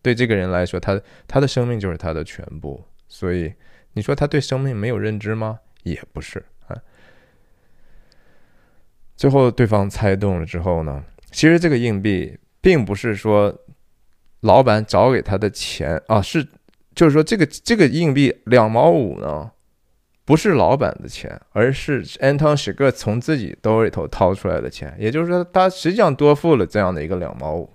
对这个人来说，他他的生命就是他的全部。所以，你说他对生命没有认知吗？也不是啊。最后，对方猜中了之后呢，其实这个硬币并不是说老板找给他的钱啊，是就是说这个这个硬币两毛五呢。不是老板的钱，而是 Anton 史个从自己兜里头掏出来的钱。也就是说，他实际上多付了这样的一个两毛五。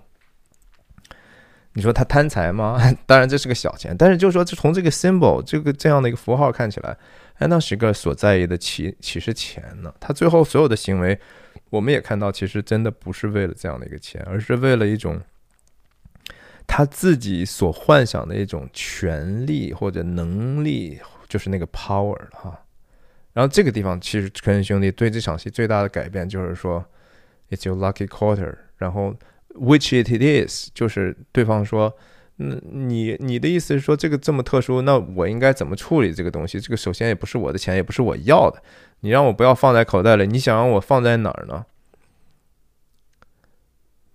你说他贪财吗？当然这是个小钱，但是就是说，从这个 symbol 这个这样的一个符号看起来，Anton 史个所在意的其其实钱呢？他最后所有的行为，我们也看到，其实真的不是为了这样的一个钱，而是为了一种他自己所幻想的一种权利或者能力。就是那个 power 哈，然后这个地方其实科恩兄弟对这场戏最大的改变就是说，it's your lucky quarter，然后 which it is，就是对方说，嗯，你你的意思是说这个这么特殊，那我应该怎么处理这个东西？这个首先也不是我的钱，也不是我要的，你让我不要放在口袋里，你想让我放在哪儿呢？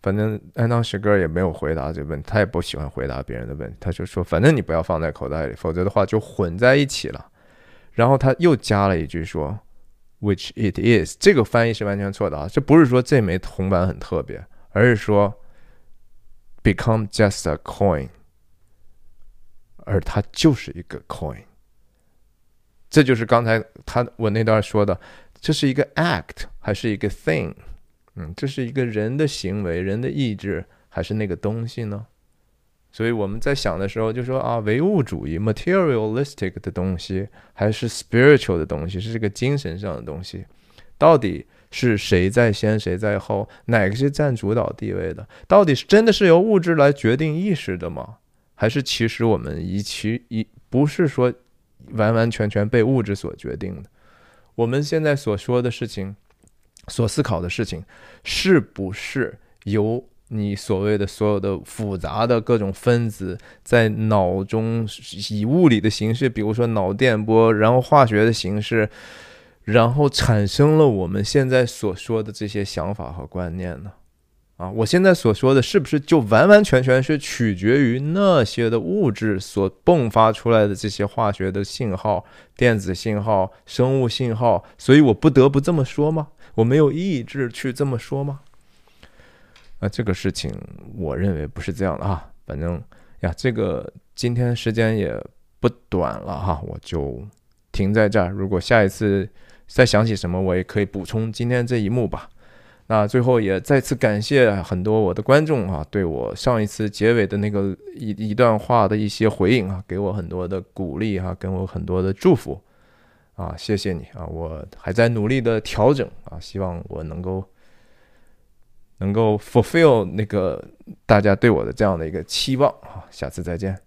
反正安当时哥也没有回答这个问题，他也不喜欢回答别人的问题，他就说：“反正你不要放在口袋里，否则的话就混在一起了。”然后他又加了一句说：“Which it is。”这个翻译是完全错的啊！这不是说这枚铜板很特别，而是说 “become just a coin”，而它就是一个 coin。这就是刚才他我那段说的，这是一个 act 还是一个 thing？嗯，这是一个人的行为，人的意志，还是那个东西呢？所以我们在想的时候就说啊，唯物主义 （materialistic） 的东西，还是 spiritual 的东西，是这个精神上的东西，到底是谁在先，谁在后？哪个是占主导地位的？到底是真的是由物质来决定意识的吗？还是其实我们一其一不是说完完全全被物质所决定的？我们现在所说的事情，所思考的事情，是不是由？你所谓的所有的复杂的各种分子在脑中以物理的形式，比如说脑电波，然后化学的形式，然后产生了我们现在所说的这些想法和观念呢？啊，我现在所说的是不是就完完全全是取决于那些的物质所迸发出来的这些化学的信号、电子信号、生物信号？所以我不得不这么说吗？我没有意志去这么说吗？啊这个事情，我认为不是这样的啊。反正呀，这个今天时间也不短了哈，我就停在这儿。如果下一次再想起什么，我也可以补充今天这一幕吧。那最后也再次感谢很多我的观众啊，对我上一次结尾的那个一一段话的一些回应啊，给我很多的鼓励哈，给我很多的祝福啊，谢谢你啊，我还在努力的调整啊，希望我能够。能够 fulfill 那个大家对我的这样的一个期望啊，下次再见。